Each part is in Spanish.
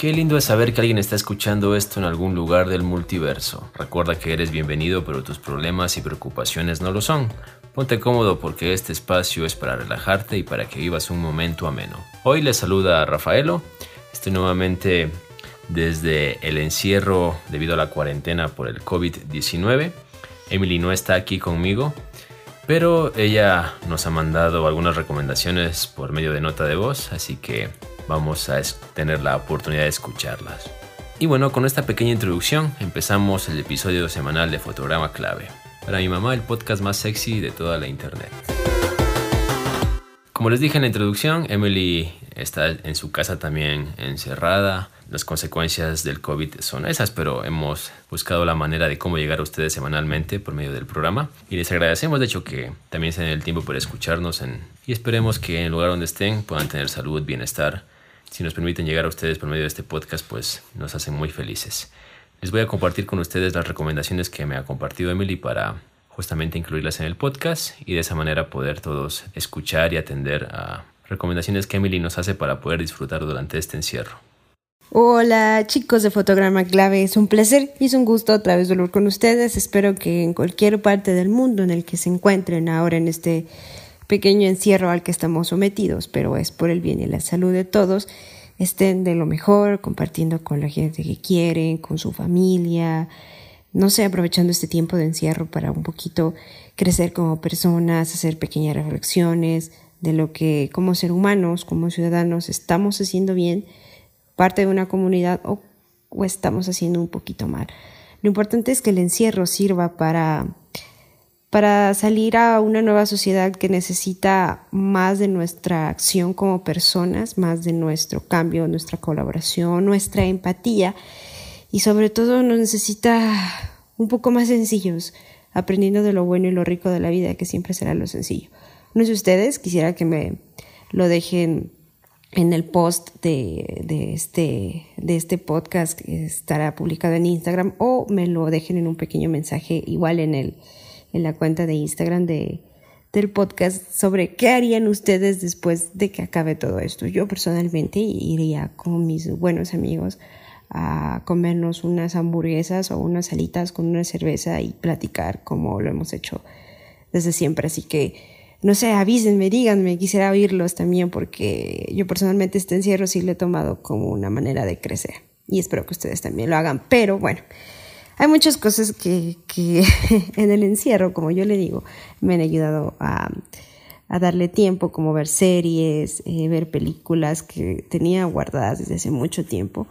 Qué lindo es saber que alguien está escuchando esto en algún lugar del multiverso. Recuerda que eres bienvenido, pero tus problemas y preocupaciones no lo son. Ponte cómodo porque este espacio es para relajarte y para que vivas un momento ameno. Hoy les saluda a Rafaelo. Estoy nuevamente desde el encierro debido a la cuarentena por el COVID-19. Emily no está aquí conmigo, pero ella nos ha mandado algunas recomendaciones por medio de nota de voz, así que vamos a tener la oportunidad de escucharlas. Y bueno, con esta pequeña introducción empezamos el episodio semanal de Fotograma Clave. Para mi mamá, el podcast más sexy de toda la internet. Como les dije en la introducción, Emily está en su casa también encerrada. Las consecuencias del COVID son esas, pero hemos buscado la manera de cómo llegar a ustedes semanalmente por medio del programa. Y les agradecemos, de hecho, que también se den el tiempo por escucharnos y esperemos que en el lugar donde estén puedan tener salud, bienestar si nos permiten llegar a ustedes por medio de este podcast, pues nos hacen muy felices. Les voy a compartir con ustedes las recomendaciones que me ha compartido Emily para justamente incluirlas en el podcast y de esa manera poder todos escuchar y atender a recomendaciones que Emily nos hace para poder disfrutar durante este encierro. Hola chicos de Fotograma Clave, es un placer y es un gusto otra vez volver con ustedes. Espero que en cualquier parte del mundo en el que se encuentren ahora en este pequeño encierro al que estamos sometidos, pero es por el bien y la salud de todos, estén de lo mejor, compartiendo con la gente que quieren, con su familia, no sé, aprovechando este tiempo de encierro para un poquito crecer como personas, hacer pequeñas reflexiones de lo que como ser humanos, como ciudadanos, estamos haciendo bien, parte de una comunidad o, o estamos haciendo un poquito mal. Lo importante es que el encierro sirva para para salir a una nueva sociedad que necesita más de nuestra acción como personas, más de nuestro cambio, nuestra colaboración, nuestra empatía y sobre todo nos necesita un poco más sencillos, aprendiendo de lo bueno y lo rico de la vida, que siempre será lo sencillo. No sé ustedes, quisiera que me lo dejen en el post de, de, este, de este podcast que estará publicado en Instagram o me lo dejen en un pequeño mensaje igual en el en la cuenta de Instagram de, del podcast sobre qué harían ustedes después de que acabe todo esto. Yo personalmente iría con mis buenos amigos a comernos unas hamburguesas o unas alitas con una cerveza y platicar como lo hemos hecho desde siempre. Así que, no sé, avísenme, díganme, quisiera oírlos también porque yo personalmente este encierro sí lo he tomado como una manera de crecer y espero que ustedes también lo hagan. Pero bueno, hay muchas cosas que, en el encierro, como yo le digo, me han ayudado a, darle tiempo, como ver series, eh, ver películas que tenía guardadas desde hace mucho tiempo.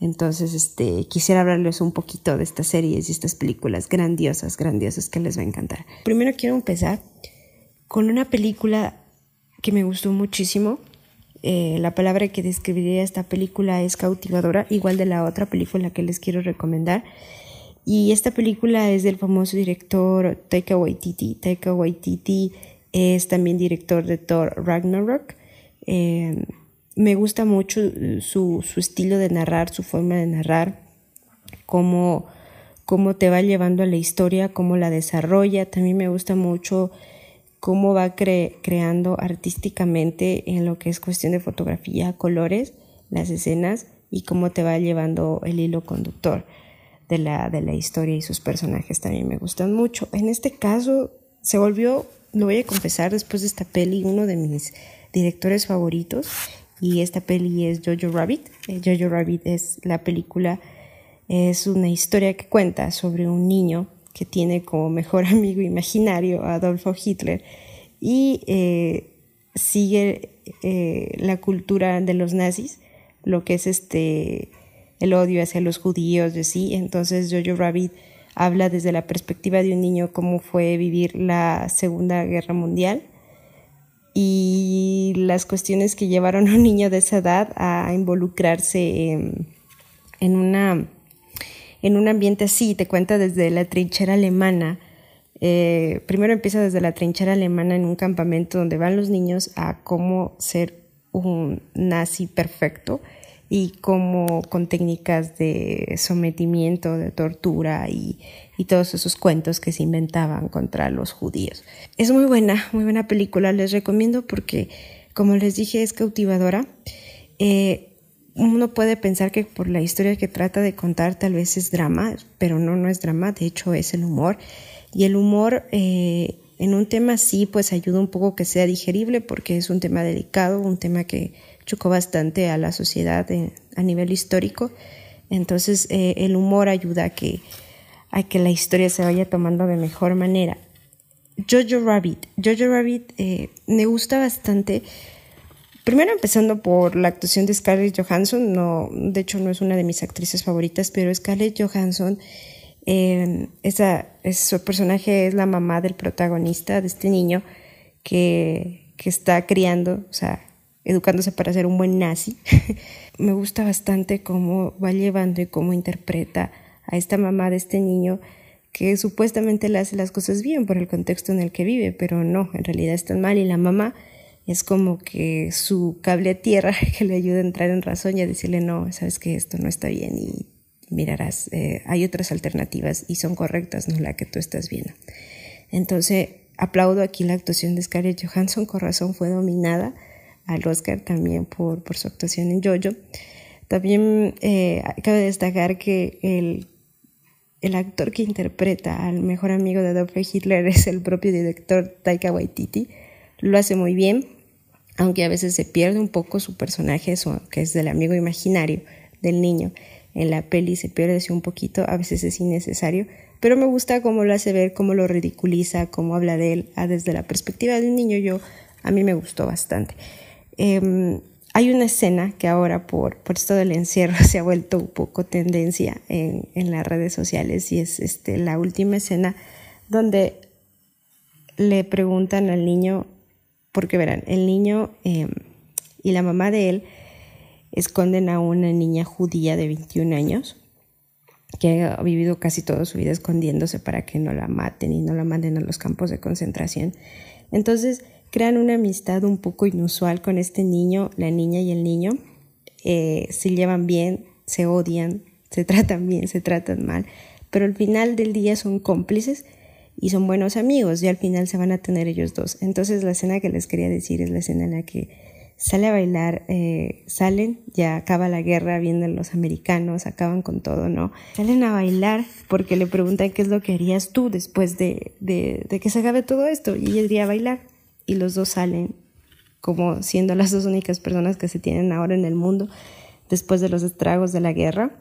Entonces, este, quisiera hablarles un poquito de estas series y estas películas grandiosas, grandiosas que les va a encantar. Primero quiero empezar con una película que me gustó muchísimo. Eh, la palabra que describiría esta película es cautivadora, igual de la otra película que les quiero recomendar. Y esta película es del famoso director Taika Waititi. Taika Waititi es también director de Thor Ragnarok. Eh, me gusta mucho su, su, estilo de narrar, su forma de narrar, cómo, cómo te va llevando a la historia, cómo la desarrolla. También me gusta mucho cómo va creando artísticamente en lo que es cuestión de fotografía, colores, las escenas y cómo te va llevando el hilo conductor de la, de la historia y sus personajes también me gustan mucho. En este caso se volvió, lo voy a confesar, después de esta peli, uno de mis directores favoritos y esta peli es Jojo Rabbit. Eh, Jojo Rabbit es la película, es una historia que cuenta sobre un niño que tiene como mejor amigo imaginario a Adolfo Hitler y eh, sigue eh, la cultura de los nazis, lo que es este el odio hacia los judíos, de sí. Entonces Jojo Rabbit habla desde la perspectiva de un niño cómo fue vivir la Segunda Guerra Mundial y las cuestiones que llevaron a un niño de esa edad a involucrarse en, una, en un ambiente así. Te cuenta desde la trinchera alemana. Eh, primero empieza desde la trinchera alemana en un campamento donde van los niños a cómo ser un nazi perfecto y como con técnicas de sometimiento, de tortura y, todos esos cuentos que se inventaban contra los judíos. Es muy buena, muy buena película, les recomiendo porque, como les dije, es cautivadora. Eh, uno puede pensar que por la historia que trata de contar tal vez es drama, pero no, no es drama, de hecho es el humor. Y el humor eh, en un tema así pues ayuda un poco que sea digerible porque es un tema delicado, un tema que chocó bastante a la sociedad a nivel histórico. Entonces eh, el humor ayuda a que, a que la historia se vaya tomando de mejor manera. Jojo Rabbit. Jojo Rabbit eh, me gusta bastante. Primero empezando por la actuación de Scarlett Johansson. No, de hecho no es una de mis actrices favoritas, pero Scarlett Johansson, eh, esa, su personaje es la mamá del protagonista de este niño que, que está criando, o sea, educándose para ser un buen nazi. Me gusta bastante cómo va llevando y cómo interpreta a esta mamá de este niño que supuestamente le hace las cosas bien por el contexto en el que vive, pero no, en realidad está mal y la mamá es como que su cable a tierra que le ayuda a entrar en razón y a decirle no, sabes que esto no está bien y mirarás, eh, hay otras alternativas y son correctas, no la que tú estás viendo. Entonces, aplaudo aquí la actuación de Scarlett Johansson, con razón fue dominada al Oscar también por, por su actuación en Jojo. También eh, cabe destacar que el, el, actor que interpreta al mejor amigo de Adolf Hitler es el propio director Taika Waititi. Lo hace muy bien, aunque a veces se pierde un poco su personaje, que es del amigo imaginario del niño. En la peli se pierde un poquito, a veces es innecesario, pero me gusta cómo lo hace ver, cómo lo ridiculiza, cómo habla de él ah, desde la perspectiva de un niño. Yo, a mí me gustó bastante. Em, hay una escena que ahora por, por esto del encierro se ha vuelto un poco tendencia en, las redes sociales y es este, la última escena donde le preguntan al niño, porque verán, el niño em, y la mamá de él esconden a una niña judía de 21 años que ha vivido casi toda su vida escondiéndose para que no la maten y no la manden a los campos de concentración. Entonces, crean una amistad un poco inusual con este niño, la niña y el niño. Eh, se llevan bien, se odian, se tratan bien, se tratan mal, pero al final del día son cómplices y son buenos amigos y al final se van a tener ellos dos. Entonces la escena que les quería decir es la escena en la que sale a bailar, eh, salen, ya acaba la guerra, vienen los americanos, acaban con todo, ¿no? Salen a bailar porque le preguntan qué es lo que harías tú después de, de, que se acabe todo esto y ella diría bailar y los dos salen como siendo las dos únicas personas que se tienen ahora en el mundo después de los estragos de la guerra.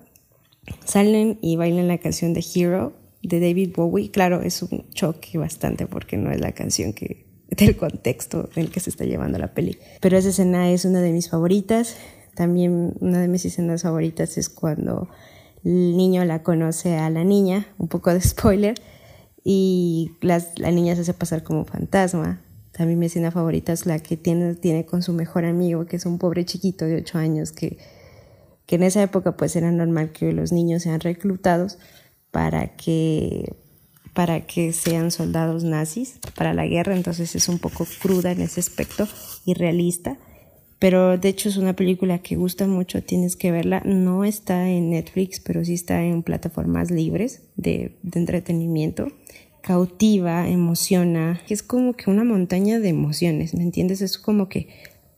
Salen y bailan la canción de Hero de David Bowie. Claro, es un choque bastante porque no es la canción que del contexto en el que se está llevando la peli. Pero esa escena es una de mis favoritas. También una de mis escenas favoritas es cuando el niño la conoce a la niña, un poco de spoiler, y la niña se hace pasar como fantasma también mi escena favorita es la que tiene, tiene con su mejor amigo, que es un pobre chiquito de 8 años, que, que en esa época pues era normal que los niños sean reclutados para que, para que sean soldados nazis para la guerra, entonces es un poco cruda en ese aspecto y realista, pero de hecho es una película que gusta mucho, tienes que verla, no está en Netflix, pero sí está en plataformas libres de, de entretenimiento cautiva, emociona, es como que una montaña de emociones, ¿me entiendes? Es como que,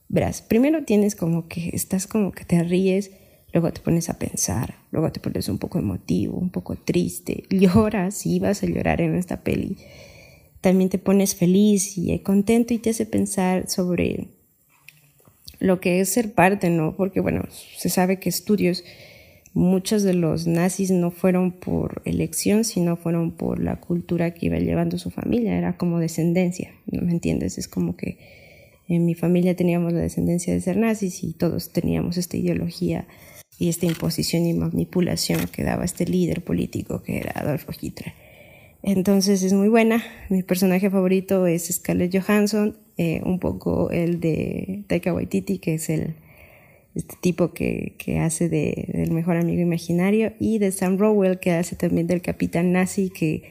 verás, primero tienes como que estás como que te ríes, luego te pones a pensar, luego te pones un poco emotivo, un poco triste, lloras y vas a llorar en esta peli. También te pones feliz y contento y te hace pensar sobre lo que es ser parte, ¿no? Porque bueno, se sabe que estudios muchos de los nazis no fueron por elección, sino fueron por la cultura que iba llevando su familia, era como descendencia, ¿no me entiendes? Es como que en mi familia teníamos la descendencia de ser nazis y todos teníamos esta ideología y esta imposición y manipulación que daba este líder político que era Adolfo Hitler. Entonces es muy buena. Mi personaje favorito es Scarlett Johansson, eh, un poco el de Taika Waititi, que es el, este tipo que, que hace de, del mejor amigo imaginario, y de Sam Rowell, que hace también del capitán nazi, que,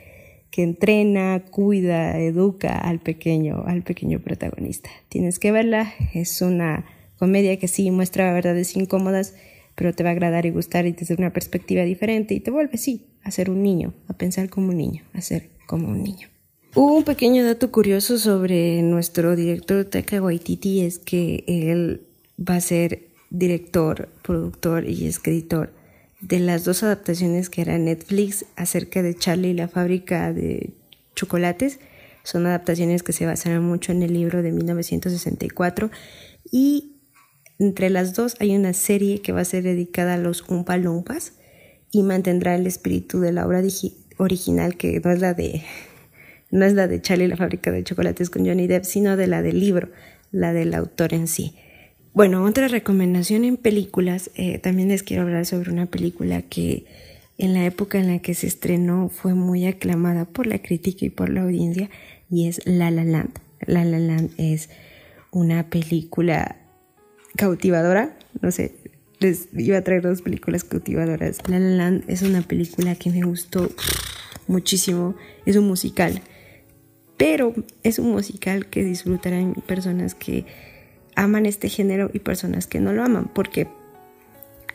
que entrena, cuida, educa al pequeño, al pequeño protagonista. Tienes que verla, es una comedia que sí muestra verdades incómodas, pero te va a agradar y gustar y desde una perspectiva diferente y te vuelve, sí, a ser un niño, a pensar como un niño, a ser como un niño. Un pequeño dato curioso sobre nuestro director Taika Waititi es que él va a ser director, productor y escritor de las dos adaptaciones que era Netflix acerca de Charlie y la fábrica de chocolates. Son adaptaciones que se basaron mucho en el libro de 1964 y entre las dos hay una serie que va a ser dedicada a los Umpa Lumpas y mantendrá el espíritu de la obra original que no es la de no es la de Charlie y la fábrica de chocolates con Johnny Depp, sino de la del libro, la del autor en sí. Bueno, otra recomendación en películas, eh, también les quiero hablar sobre una película que en la época en la que se estrenó fue muy aclamada por la crítica y por la audiencia y es La La Land. La La Land es una película cautivadora, no sé, les iba a traer dos películas cautivadoras. La La Land es una película que me gustó muchísimo, es un musical, pero es un musical que disfrutarán personas que aman este género y personas que no lo aman, porque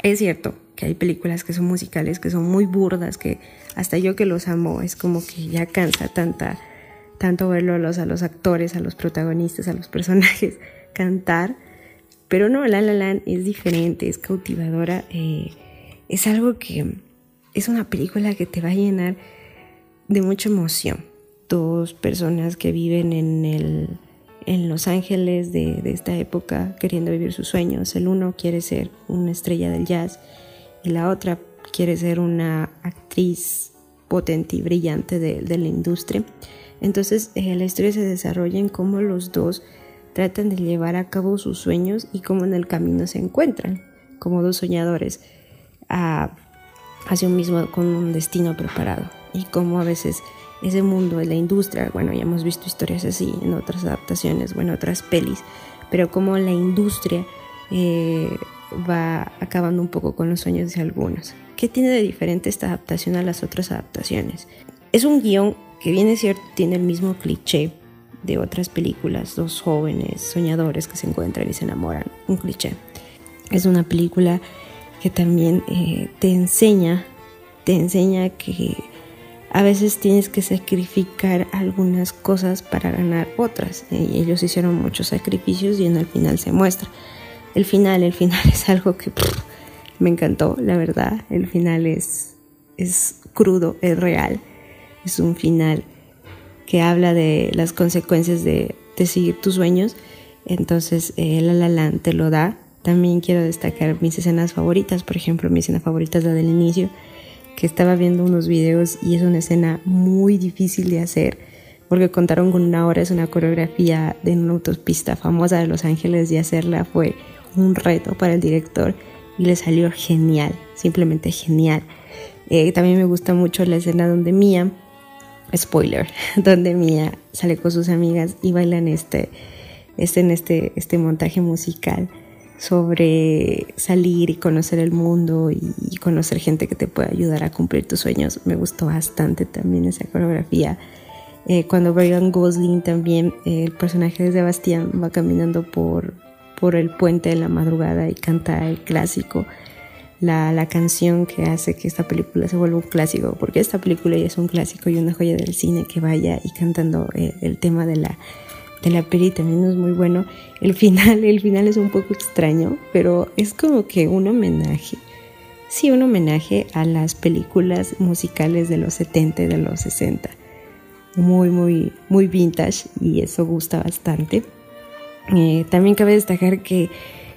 es cierto que hay películas que son musicales, que son muy burdas, que hasta yo que los amo es como que ya cansa tanta, tanto verlo a los, a los actores, a los protagonistas, a los personajes cantar. Pero no, La La Land es diferente, es cautivadora, eh, es algo que es una película que te va a llenar de mucha emoción. Dos personas que viven en el en Los Ángeles de, esta época queriendo vivir sus sueños. El uno quiere ser una estrella del jazz y la otra quiere ser una actriz potente y brillante de, la industria. Entonces eh, la historia se desarrolla en cómo los dos tratan de llevar a cabo sus sueños y cómo en el camino se encuentran como dos soñadores hacia un mismo con un destino preparado y cómo a veces ese mundo la industria, bueno, ya hemos visto historias así en otras adaptaciones, bueno, otras pelis, pero como la industria eh, va acabando un poco con los sueños de algunos. ¿Qué tiene de diferente esta adaptación a las otras adaptaciones? Es un guion que viene cierto, tiene el mismo cliché de otras películas, dos jóvenes soñadores que se encuentran y se enamoran, un cliché. Es una película que también eh, te enseña, te enseña que a veces tienes que sacrificar algunas cosas para ganar otras. Y ellos hicieron muchos sacrificios y en el final se muestra. El final, el final es algo que me encantó, la verdad. El final es, es crudo, es real. Es un final que habla de las consecuencias de, seguir tus sueños. Entonces, eh, La La te lo da. También quiero destacar mis escenas favoritas. Por ejemplo, mi escena favorita es la del inicio que estaba viendo unos videos y es una escena muy difícil de hacer porque contaron con una hora, es una coreografía de una autopista famosa de Los Ángeles y hacerla fue un reto para el director y le salió genial, simplemente genial. Eh, también me gusta mucho la escena donde Mia, spoiler, donde Mia sale con sus amigas y bailan este, este, en este, este montaje musical sobre salir y conocer el mundo y conocer gente que te puede ayudar a cumplir tus sueños. Me gustó bastante también esa coreografía. Eh, cuando Brian Gosling también, eh, el personaje de Sebastián, va caminando por, por el puente de la madrugada y canta el clásico, la, la, canción que hace que esta película se vuelva un clásico, porque esta película ya es un clásico y una joya del cine que vaya y cantando eh, el tema de la de la peli también es muy bueno. El final, el final es un poco extraño, pero es como que un homenaje. Sí, un homenaje a las películas musicales de los 70 y de los 60. Muy, muy, muy vintage y eso gusta bastante. Eh, también cabe destacar que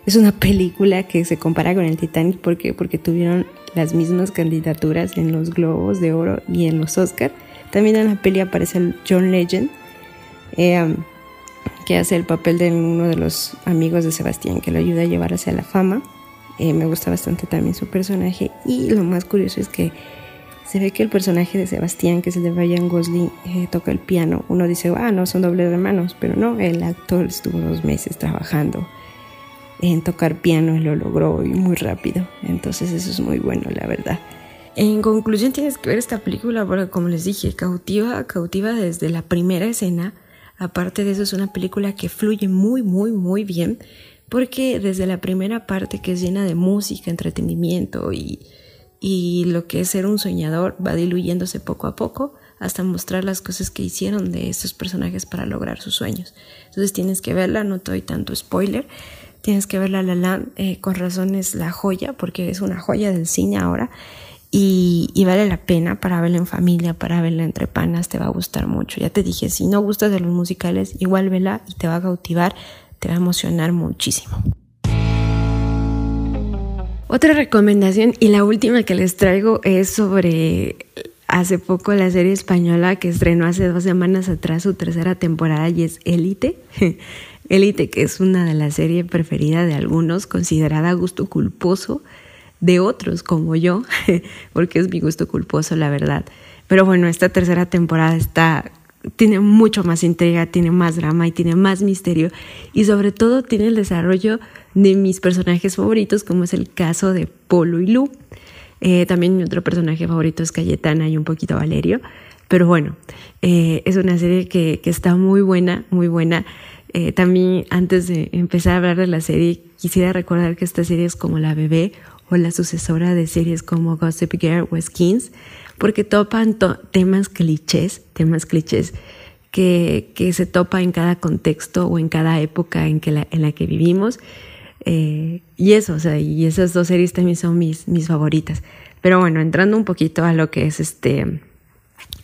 es una película que se compara con el Titanic porque, porque tuvieron las mismas candidaturas en los Globos de Oro y en los Oscar. También en la peli aparece el John Legend. Eh, que hace el papel de uno de los amigos de Sebastián, que lo ayuda a llevar hacia la fama. Eh, me gusta bastante también su personaje. Y lo más curioso es que se ve que el personaje de Sebastián, que es el de Ryan Gosling, eh, toca el piano. Uno dice, ah, no, son dobles hermanos, pero no, el actor estuvo dos meses trabajando en tocar piano y lo logró muy rápido. Entonces eso es muy bueno, la verdad. En conclusión tienes que ver esta película porque como les dije, cautiva, cautiva desde la primera escena Aparte de eso es una película que fluye muy, muy, muy bien porque desde la primera parte que es llena de música, entretenimiento y, y lo que es ser un soñador va diluyéndose poco a poco hasta mostrar las cosas que hicieron de estos personajes para lograr sus sueños. Entonces tienes que verla, no te doy tanto spoiler, tienes que ver La La Land, eh, con razón es la joya, porque es una joya del cine ahora. Y, vale la pena para verla en familia, para verla entre panas, te va a gustar mucho. Ya te dije, si no gustas de los musicales, igual vela y te va a cautivar, te va a emocionar muchísimo. Otra recomendación y la última que les traigo es sobre hace poco la serie española que estrenó hace dos semanas atrás su tercera temporada y es Élite. Élite, que es una de las series preferidas de algunos, considerada gusto culposo de otros como yo, porque es mi gusto culposo, la verdad. Pero bueno, esta tercera temporada está tiene mucho más intriga, tiene más drama y tiene más misterio y sobre todo tiene el desarrollo de mis personajes favoritos como es el caso de Polo y Lu. Eh, también mi otro personaje favorito es Cayetana y un poquito Valerio. Pero bueno, eh, es una serie que, que, está muy buena, muy buena. Eh, también antes de empezar a hablar de la serie, quisiera recordar que esta serie es como la bebé la sucesora de series como Gossip Girl o Skins, porque topan temas clichés, temas clichés que, que, se topa en cada contexto o en cada época en, que la, en la que vivimos. Eh, y eso, o sea, y esas dos series también son mis, mis favoritas. Pero bueno, entrando un poquito a lo que es este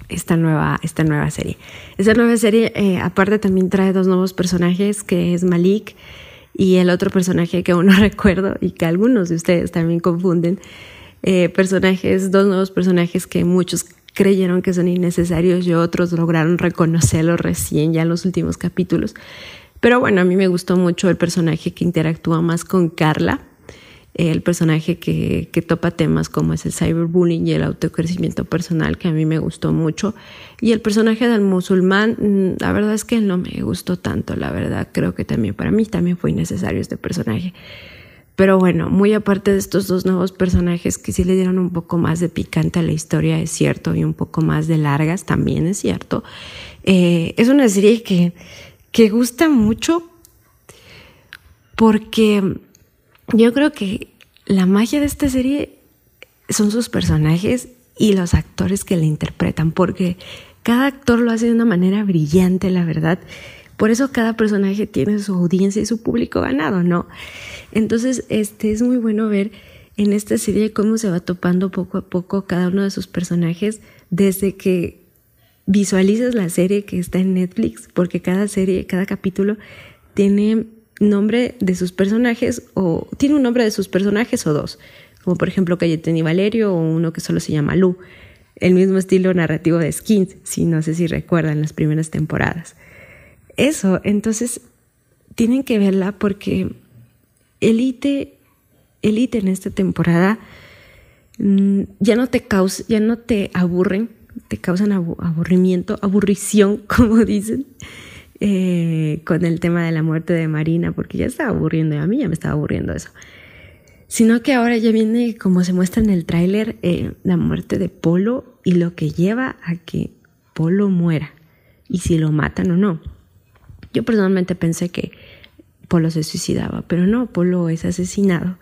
esta nueva, esta nueva serie. Esta nueva serie, eh, aparte, también trae dos nuevos personajes, que es Malik y el otro personaje que aún no recuerdo y que algunos de ustedes también confunden, eh, personajes, dos nuevos personajes que muchos creyeron que son innecesarios y otros lograron reconocerlos recién ya en los últimos capítulos. Pero bueno, a mí me gustó mucho el personaje que interactúa más con Carla, el personaje que, que, topa temas como es el cyberbullying y el autocrecimiento personal, que a mí me gustó mucho. Y el personaje del musulmán, mm, la verdad es que no me gustó tanto, la verdad. Creo que también para mí también fue innecesario este personaje. Pero bueno, muy aparte de estos dos nuevos personajes que sí le dieron un poco más de picante a la historia, es cierto, y un poco más de largas, también es cierto. Eh, es una serie que, que gusta mucho porque yo creo que la magia de esta serie son sus personajes y los actores que la interpretan, porque cada actor lo hace de una manera brillante, la verdad. Por eso cada personaje tiene su audiencia y su público ganado, ¿no? Entonces, este es muy bueno ver en esta serie cómo se va topando poco a poco cada uno de sus personajes desde que visualizas la serie que está en Netflix, porque cada serie, cada capítulo tiene nombre de sus personajes o tiene un nombre de sus personajes o dos, como por ejemplo Cayetani y Valerio o uno que solo se llama Lu. El mismo estilo narrativo de Skins, si no sé si recuerdan las primeras temporadas. Eso, entonces tienen que verla porque Elite, Elite en esta temporada mm, ya no te causa, ya no te aburren, te causan aburrimiento, aburrición, como dicen eh, con el tema de la muerte de Marina, porque ya estaba aburriendo, a mí ya me estaba aburriendo eso. Sino que ahora ya viene, como se muestra en el tráiler, eh, la muerte de Polo y lo que lleva a que Polo muera, y si lo matan o no. Yo personalmente pensé que Polo se suicidaba, pero no, Polo es asesinado.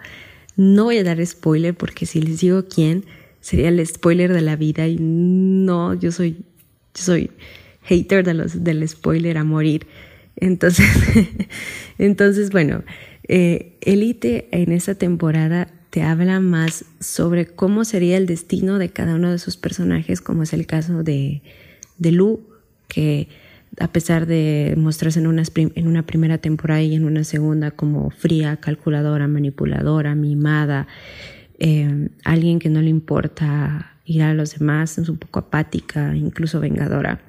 No voy a dar spoiler porque si les digo quién, sería el spoiler de la vida y no, yo soy, yo soy hater de los, del spoiler a morir. Entonces, entonces bueno, eh, Elite en esta temporada te habla más sobre cómo sería el destino de cada uno de sus personajes, como es el caso de, de Lu, que a pesar de mostrarse en una, en una primera temporada y en una segunda como fría, calculadora, manipuladora, mimada, eh, alguien que no le importa ir a los demás, es un poco apática, incluso vengadora.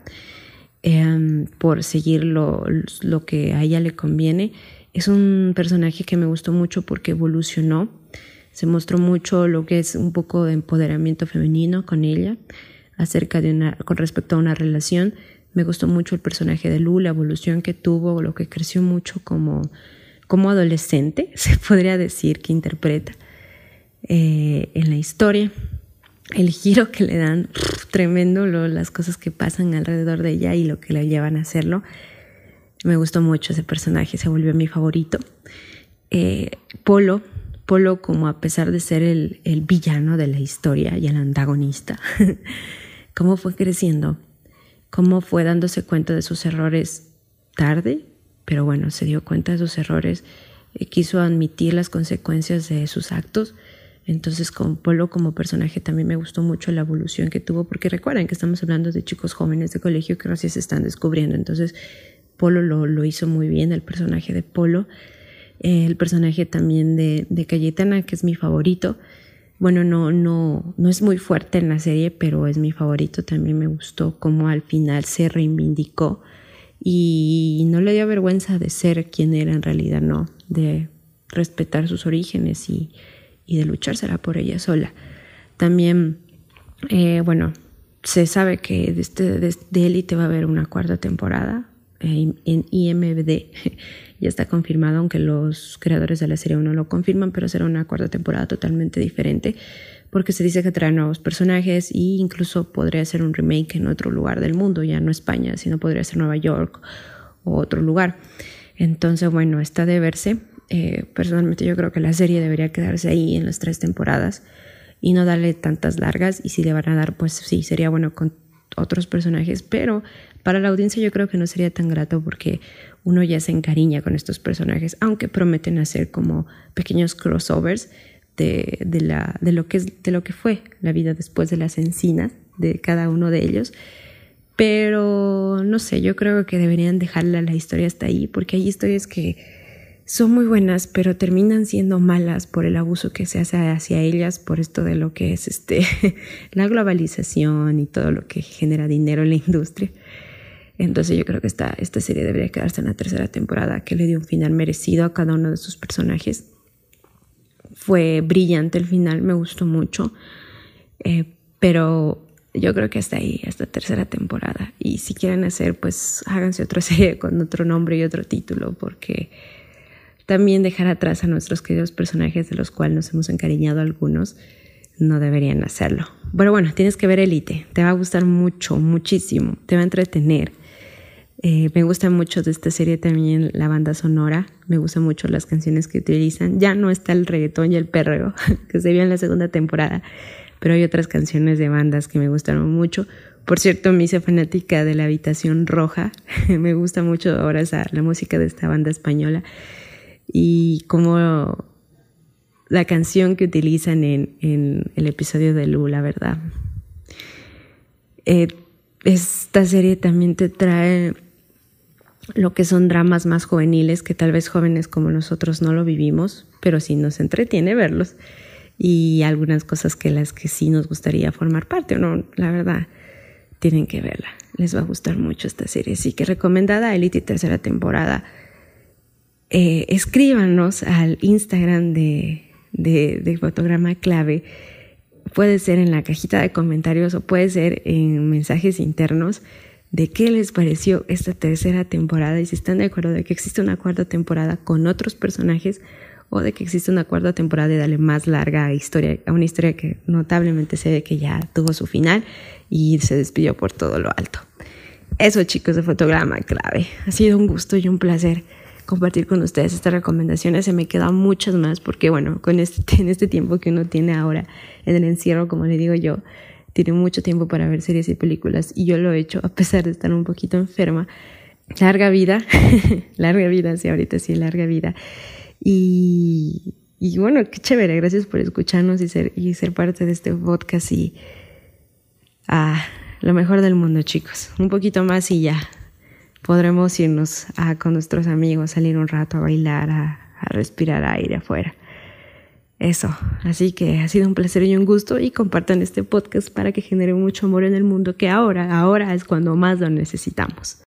Em, por seguir lo, lo, que a ella le conviene. Es un personaje que me gustó mucho porque evolucionó, se mostró mucho lo que es un poco de empoderamiento femenino con ella, acerca de una, con respecto a una relación. Me gustó mucho el personaje de Lu, la evolución que tuvo, lo que creció mucho como, como adolescente, se podría decir, que interpreta eh, en la historia el giro que le dan, tremendo, las cosas que pasan alrededor de ella y lo que le llevan a hacerlo. Me gustó mucho ese personaje, se volvió mi favorito. Eh, Polo, Polo como a pesar de ser el, el villano de la historia y el antagonista, cómo fue creciendo, cómo fue dándose cuenta de sus errores tarde, pero bueno, se dio cuenta de sus errores eh, quiso admitir las consecuencias de sus actos. Entonces con Polo como personaje también me gustó mucho la evolución que tuvo, porque recuerden que estamos hablando de chicos jóvenes de colegio que recién se están descubriendo. Entonces Polo lo, hizo muy bien, el personaje de Polo. Eh, el personaje también de, de Cayetana, que es mi favorito. Bueno, no, no, no es muy fuerte en la serie, pero es mi favorito. También me gustó cómo al final se reivindicó y no le dio vergüenza de ser quien era en realidad, no, de respetar sus orígenes y, y de luchársela por ella sola. También, eh, bueno, se sabe que de, este, Elite va a haber una cuarta temporada eh, en IMBD. ya está confirmado, aunque los creadores de la serie no lo confirman, pero será una cuarta temporada totalmente diferente porque se dice que trae nuevos personajes e incluso podría ser un remake en otro lugar del mundo, ya no España, sino podría ser Nueva York o otro lugar. Entonces, bueno, está de verse. Eh, personalmente yo creo que la serie debería quedarse ahí en las tres temporadas y no darle tantas largas y si le van a dar, pues sí, sería bueno con otros personajes, pero para la audiencia yo creo que no sería tan grato porque uno ya se encariña con estos personajes, aunque prometen hacer como pequeños crossovers de, de, la, de, lo que es, de lo que fue la vida después de las encinas de cada uno de ellos. Pero no sé, yo creo que deberían dejarla la historia hasta ahí, porque hay historias que son muy buenas, pero terminan siendo malas por el abuso que se hace hacia ellas, por esto de lo que es este la globalización y todo lo que genera dinero en la industria. Entonces yo creo que esta, esta serie debería quedarse en la tercera temporada, que le dio un final merecido a cada uno de sus personajes fue brillante el final, me gustó mucho, eh, pero yo creo que hasta ahí, hasta tercera temporada. Y si quieren hacer, pues háganse otra serie con otro nombre y otro título, porque también dejar atrás a nuestros queridos personajes de los cuales nos hemos encariñado algunos, no deberían hacerlo. Pero bueno, tienes que ver Elite, te va a gustar mucho, muchísimo, te va a entretener. Eh, me gusta mucho de esta serie también la banda sonora, me gustan mucho las canciones que utilizan. Ya no está el reggaetón y el perreo que se vio en la segunda temporada, pero hay otras canciones de bandas que me gustaron mucho. Por cierto, me hice fanática de la Habitación Roja, me gusta mucho ahora la música de esta banda española y como la canción que utilizan en, en el episodio de Lu, la verdad. Eh, esta serie también te trae lo que son dramas más juveniles que tal vez jóvenes como nosotros no lo vivimos, pero sí nos entretiene verlos y algunas cosas que las que sí nos gustaría formar parte no, la verdad, tienen que verla. Les va a gustar mucho esta serie, así que recomendada Elite tercera temporada. Eh, escríbanos al Instagram de, de, Fotograma Clave. Puede ser en la cajita de comentarios o puede ser en mensajes internos de qué les pareció esta tercera temporada y si están de acuerdo de que existe una cuarta temporada con otros personajes o de que existe una cuarta temporada y darle más larga historia, a una historia que notablemente se ve que ya tuvo su final y se despidió por todo lo alto. Eso chicos de Fotograma Clave. Ha sido un gusto y un placer compartir con ustedes estas recomendaciones. Se me quedan muchas más porque bueno, con este, en este tiempo que uno tiene ahora en el encierro, como le digo yo, tiene mucho tiempo para ver series y películas y yo lo he hecho a pesar de estar un poquito enferma. Larga vida, larga vida, sí, ahorita sí, larga vida. Y, y, bueno, qué chévere, gracias por escucharnos y ser, y ser parte de este podcast y a lo mejor del mundo, chicos. Un poquito más y ya podremos irnos a, con nuestros amigos, salir un rato a bailar, a, a respirar aire afuera. Eso, así que ha sido un placer y un gusto y compartan este podcast para que genere mucho amor en el mundo que ahora, ahora es cuando más lo necesitamos.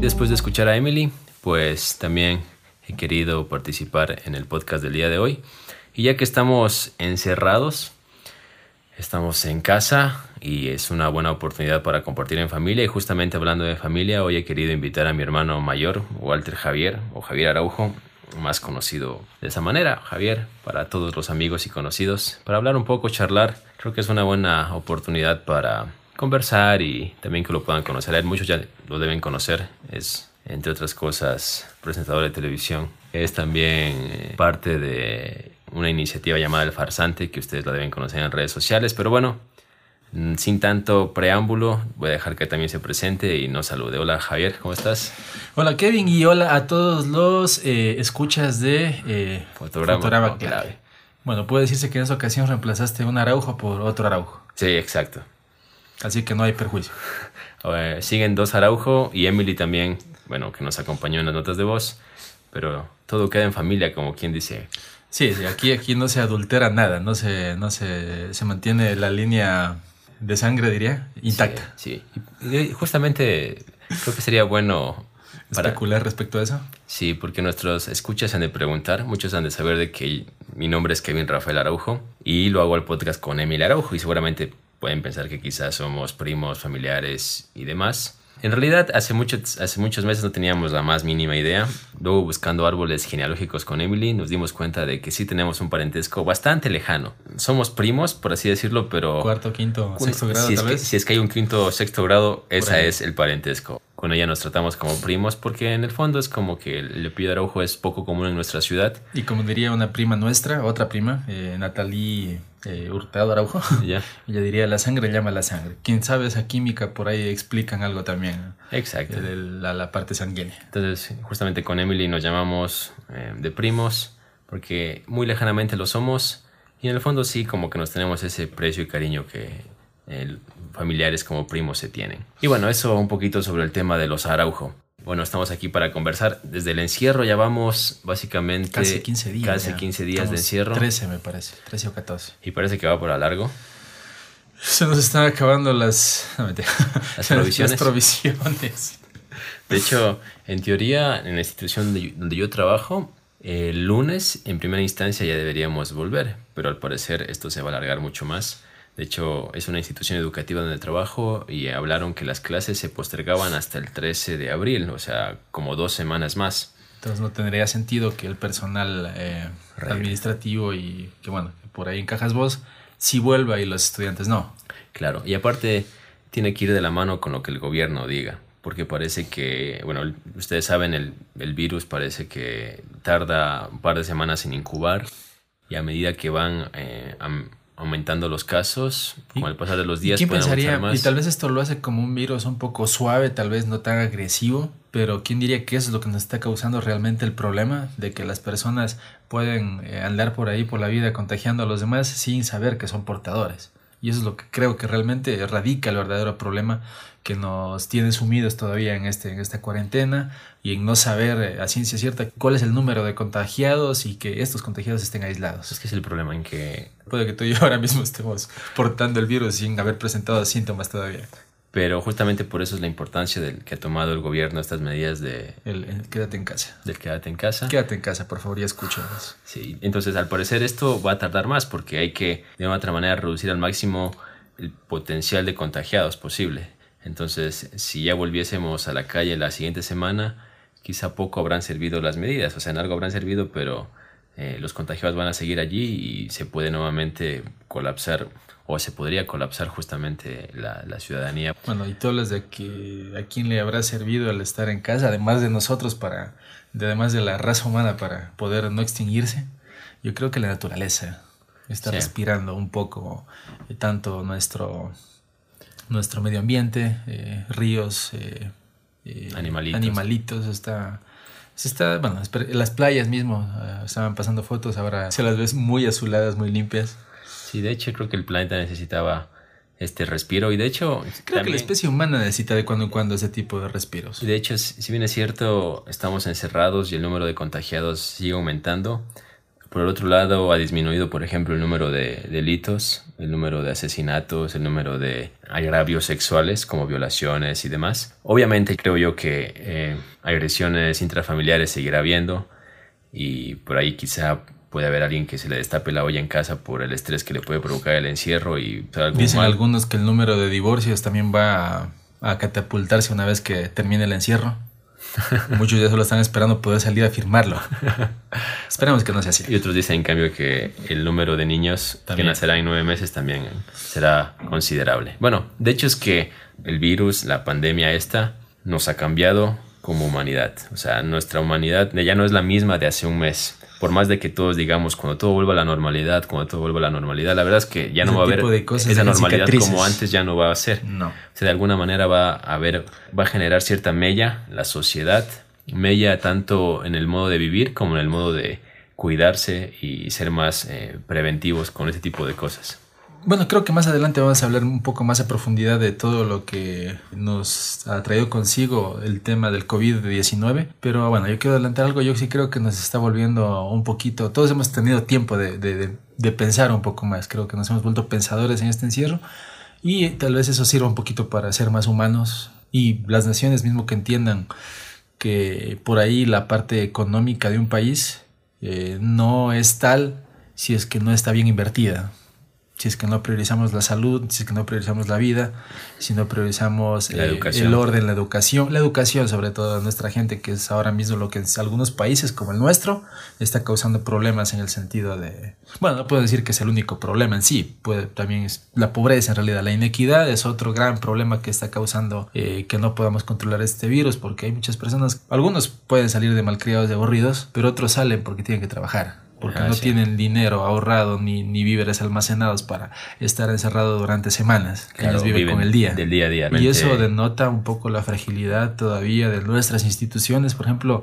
Después de escuchar a Emily, pues también he querido participar en el podcast del día de hoy. Y ya que estamos encerrados, estamos en casa y es una buena oportunidad para compartir en familia. Y justamente hablando de familia, hoy he querido invitar a mi hermano mayor, Walter Javier o Javier Araujo, más conocido de esa manera, Javier, para todos los amigos y conocidos, para hablar un poco, charlar. Creo que es una buena oportunidad para conversar y también que lo puedan conocer. A muchos ya lo deben conocer, es entre otras cosas presentador de televisión. Es también eh, parte de una iniciativa llamada El Farsante, que ustedes la deben conocer en redes sociales, pero bueno, sin tanto preámbulo, voy a dejar que también se presente y nos salude. Hola Javier, ¿cómo estás? Hola Kevin y hola a todos los eh, escuchas de eh, Fotograma, clave. Bueno, puede decirse que en esa ocasión reemplazaste un araujo por otro araujo. Sí, exacto. Así que no hay perjuicio. siguen dos araujo y Emily también, bueno, que nos acompañó en las notas de voz, pero todo queda en familia, como quien dice. Sí, sí aquí, aquí no se adultera nada, no se, no se, se mantiene la línea de sangre, diría, intacta. Sí, Y justamente creo que sería bueno... Para, ¿Especular respecto a eso? Sí, porque nuestros escuchas han de preguntar, muchos han de saber de que mi nombre es Kevin Rafael Araujo y lo hago al podcast con Emil Araujo y seguramente pueden pensar que quizás somos primos, familiares y demás. En realidad, hace, muchos hace muchos meses no teníamos la más mínima idea. Luego, buscando árboles genealógicos con Emily, nos dimos cuenta de que sí tenemos un parentesco bastante lejano. Somos primos, por así decirlo, pero... Cuarto, quinto, sexto grado, si tal es vez. Que, si es que hay un quinto o sexto grado, esa es el parentesco. Con ella nos tratamos como primos porque en el fondo es como que el apellido Araujo es poco común en nuestra ciudad. Y como diría una prima nuestra, otra prima, eh, Natalie eh, Hurtado Araujo, ¿Ya? ella diría la sangre llama la sangre. Quien sabe esa química, por ahí explican algo también. Exacto. De la, la, parte sanguínea. Entonces, justamente con Emily nos llamamos eh, de primos porque muy lejanamente lo somos y en el fondo sí como que nos tenemos ese precio y cariño que el, familiares como primos se tienen. Y bueno, eso un poquito sobre el tema de los Araujo. Bueno, estamos aquí para conversar. Desde el encierro ya vamos básicamente... Casi 15 días. Casi 15 días de encierro. 13 me parece, 13 o 14. Y parece que va por a largo. Se nos están acabando las... No, las provisiones. Las provisiones. De hecho, en teoría, en la institución donde yo, donde yo trabajo, el lunes en primera instancia ya deberíamos volver, pero al parecer esto se va a alargar mucho más. De hecho, es una institución educativa donde trabajo y hablaron que las clases se postergaban hasta el 13 de abril, o sea, como dos semanas más. Entonces no tendría sentido que el personal eh, administrativo y que bueno, por ahí encajas vos, sí vuelva y los estudiantes no. Claro, y aparte tiene que ir de la mano con lo que el gobierno diga, porque parece que, bueno, ustedes saben, el, el virus parece que tarda un par de semanas en incubar y a medida que van... Eh, a, aumentando los casos, con el pasar de los días. ¿Y, quién pensaría, más? y tal vez esto lo hace como un virus un poco suave, tal vez no tan agresivo, pero ¿quién diría que eso es lo que nos está causando realmente el problema? De que las personas pueden eh, andar por ahí, por la vida, contagiando a los demás sin saber que son portadores. Y eso es lo que creo que realmente radica el verdadero problema que nos tiene sumidos todavía en, este, en esta cuarentena y en no saber eh, a ciencia cierta cuál es el número de contagiados y que estos contagiados estén aislados. Es que es el problema en que... Puede que tú y yo ahora mismo estemos portando el virus sin haber presentado síntomas todavía. Pero justamente por eso es la importancia del que ha tomado el gobierno estas medidas de... El, el quédate en casa. Del quédate en casa. Quédate en casa, por favor, y escúchanos. Sí, entonces al parecer esto va a tardar más porque hay que de una otra manera reducir al máximo el potencial de contagiados posible. Entonces, si ya volviésemos a la calle la siguiente semana, quizá poco habrán servido las medidas, o sea, en algo habrán servido, pero eh, los contagiados van a seguir allí y se puede nuevamente colapsar o se podría colapsar justamente la, la ciudadanía. Bueno, y todos los de que a quién le habrá servido el estar en casa, además de nosotros, para, de, además de la raza humana para poder no extinguirse, yo creo que la naturaleza está sí. respirando un poco eh, tanto nuestro nuestro medio ambiente, eh, ríos, eh, eh, animalitos. animalitos, está, está, bueno, las playas mismo uh, estaban pasando fotos, ahora se las ves muy azuladas, muy limpias. Sí, de hecho creo que el planeta necesitaba este respiro y de hecho creo también, que la especie humana necesita de cuando en cuando ese tipo de respiros. Y de hecho, si bien es cierto, estamos encerrados y el número de contagiados sigue aumentando. Por el otro lado, ha disminuido, por ejemplo, el número de delitos, el número de asesinatos, el número de agravios sexuales como violaciones y demás. Obviamente creo yo que eh, agresiones intrafamiliares seguirá habiendo y por ahí quizá puede haber alguien que se le destape la olla en casa por el estrés que le puede provocar el encierro y Dicen mal. algunos que el número de divorcios también va a, a catapultarse una vez que termine el encierro. Muchos ya solo están esperando poder salir a firmarlo. Esperemos que no sea así. Y otros dicen, en cambio, que el número de niños también. que nacerán en nueve meses también será considerable. Bueno, de hecho es que el virus, la pandemia esta, nos ha cambiado como humanidad. O sea, nuestra humanidad ya no es la misma de hace un mes. Por más de que todos digamos, cuando todo vuelva a la normalidad, cuando todo vuelva a la normalidad, la verdad es que ya no va a haber de cosas esa normalidad cicatrices. como antes ya no va a ser. No. O sea, de alguna manera va a haber, va a generar cierta mella la sociedad, mella tanto en el modo de vivir como en el modo de cuidarse y ser más eh, preventivos con ese tipo de cosas. Bueno, creo que más adelante vamos a hablar un poco más a profundidad de todo lo que nos ha traído consigo el tema del COVID-19. Pero bueno, yo quiero adelantar algo. Yo sí creo que nos está volviendo un poquito. Todos hemos tenido tiempo de, de, de, de pensar un poco más. Creo que nos hemos vuelto pensadores en este encierro. Y tal vez eso sirva un poquito para ser más humanos. Y las naciones mismo que entiendan que por ahí la parte económica de un país eh, no es tal si es que no está bien invertida si es que no priorizamos la salud, si es que no priorizamos la vida, si no priorizamos eh, el orden, la educación, la educación sobre todo de nuestra gente, que es ahora mismo lo que en algunos países como el nuestro está causando problemas en el sentido de, bueno, no puedo decir que es el único problema en sí, puede también es la pobreza en realidad, la inequidad es otro gran problema que está causando eh, que no podamos controlar este virus, porque hay muchas personas, algunos pueden salir de malcriados y aburridos, pero otros salen porque tienen que trabajar porque Ah, no sí. tienen dinero ahorrado ni, ni víveres almacenados para estar encerrado durante semanas. Claro, ellos viven, viven con el día. del día a día. Y eso denota un poco la fragilidad todavía de nuestras instituciones. Por ejemplo,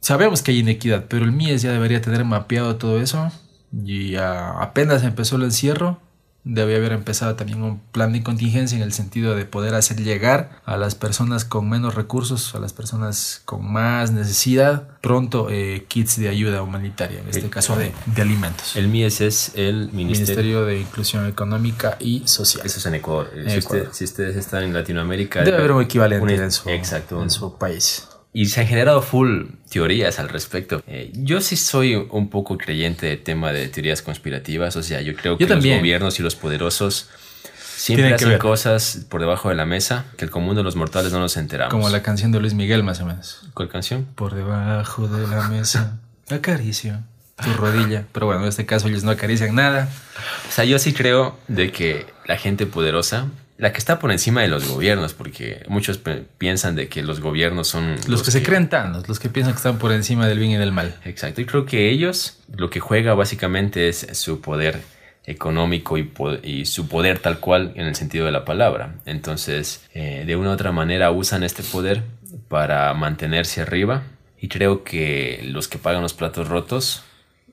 sabemos que hay inequidad, pero el MIES ya debería tener mapeado todo eso. Y apenas empezó el encierro, debe haber empezado también un plan de contingencia en el sentido de poder hacer llegar a las personas con menos recursos, a las personas con más necesidad, pronto eh, kits de ayuda humanitaria, en este caso de, de alimentos. El MIES es el Ministerio. Ministerio de Inclusión Económica y Social. Eso es en Ecuador. En si, Ecuador. usted- si ustedes están en Latinoamérica. Debe haber un equivalente un- en, su, Exacto. en su país. Y se han generado full teorías al respecto. Eh, yo sí soy un poco creyente del tema de teorías conspirativas. O sea, yo creo que los gobiernos y los poderosos siempre Tienen hacen cosas por debajo de la mesa que el común de los mortales no nos enteramos. Como la canción de Luis Miguel, más o menos. ¿Cuál canción? Por debajo de la mesa, acaricio tu rodilla. Pero bueno, en este caso ellos no acarician nada. O sea, yo sí creo de que la gente poderosa, la que está por encima de los gobiernos, porque muchos piensan de que los gobiernos son Los, que, se creen tanos, los que piensan que están por encima del bien y del mal. Exacto, y creo que ellos lo que juega básicamente es su poder económico y su poder tal cual en el sentido de la palabra. Entonces, eh, de una u otra manera usan este poder para mantenerse arriba y creo que los que pagan los platos rotos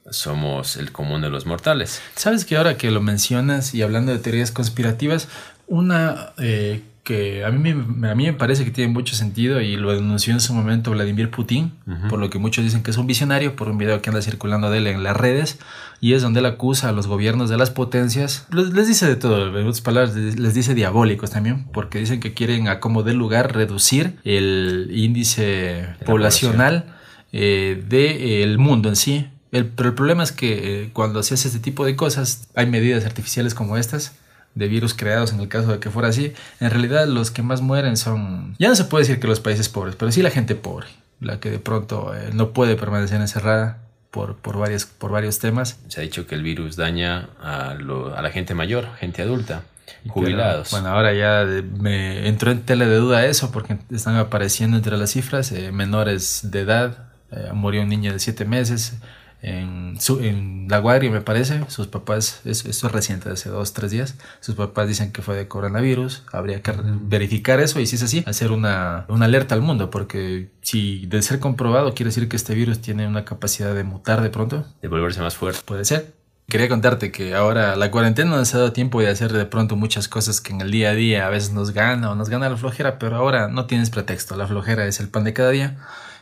somos el común de los mortales. Sabes que ahora que lo mencionas y hablando de teorías conspirativas, una eh, que a mí, me, a mí me parece que tiene mucho sentido y lo denunció en su momento Vladimir Putin, por lo que muchos dicen que es un visionario, por un video que anda circulando de él en las redes, y es donde él acusa a los gobiernos de las potencias, les, dice de todo, en otras palabras, les, dice diabólicos también, porque dicen que quieren a como de lugar reducir el índice la poblacional eh, del mundo en sí. El- pero el problema es que eh, cuando se hace este tipo de cosas, hay medidas artificiales como estas, de virus creados en el caso de que fuera así. En realidad los que más mueren son... Ya no se puede decir que los países pobres, pero sí la gente pobre, la que de pronto eh, no puede permanecer encerrada por, por, varios, por varios temas. Se ha dicho que el virus daña a, lo- a la gente mayor, gente adulta, jubilados. Pero, bueno, ahora ya me entró en tela de duda eso porque están apareciendo entre las cifras eh, menores de edad. Eh, murió un niño de 7 meses en, su, en La Guardia, me parece. Sus papás, es- esto es reciente, hace dos, tres días. Sus papás dicen que fue de coronavirus. Habría que verificar eso y si es así, hacer una, una alerta al mundo porque si de ser comprobado quiere decir que este virus tiene una capacidad de mutar de pronto. de volverse más fuerte. Puede ser. Quería contarte que ahora la cuarentena nos ha dado tiempo de hacer de pronto muchas cosas que en el día a día a veces nos gana o nos gana la flojera, pero ahora no tienes pretexto. La flojera es el pan de cada día.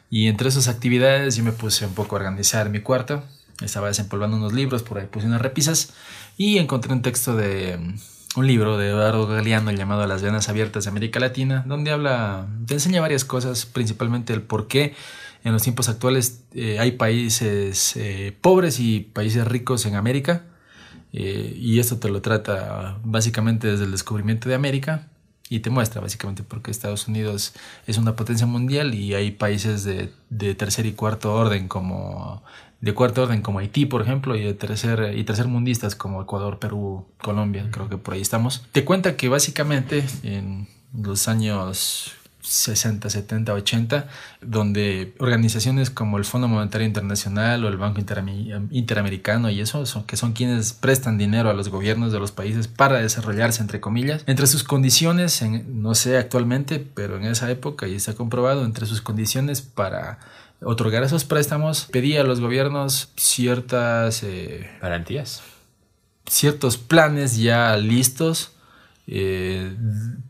Y entre esas actividades yo me puse un poco a organizar mi cuarto. Estaba desempolvando unos libros, por ahí puse unas repisas y encontré un texto de un libro de Eduardo Galeano llamado Las venas abiertas de América Latina, donde habla, te enseña varias cosas, principalmente el por qué en los tiempos actuales eh, hay países eh, pobres y países ricos en América. eh, y esto te lo trata básicamente desde el descubrimiento de América y te muestra básicamente por qué Estados Unidos es una potencia mundial y hay países de, de tercer y cuarto orden como de cuarto orden como Haití por ejemplo y de tercer y tercer mundistas como Ecuador, Perú, Colombia, creo que por ahí estamos. Te cuenta que básicamente en los años 60, 70, 80, donde organizaciones como el Fondo Monetario Internacional o el Banco Interamericano y eso, son, que son quienes prestan dinero a los gobiernos de los países para desarrollarse, entre comillas, entre sus condiciones, en, no sé actualmente, pero en esa época y está comprobado, entre sus condiciones para otorgar esos préstamos, pedía a los gobiernos ciertas... Eh, garantías. Ciertos planes ya listos eh,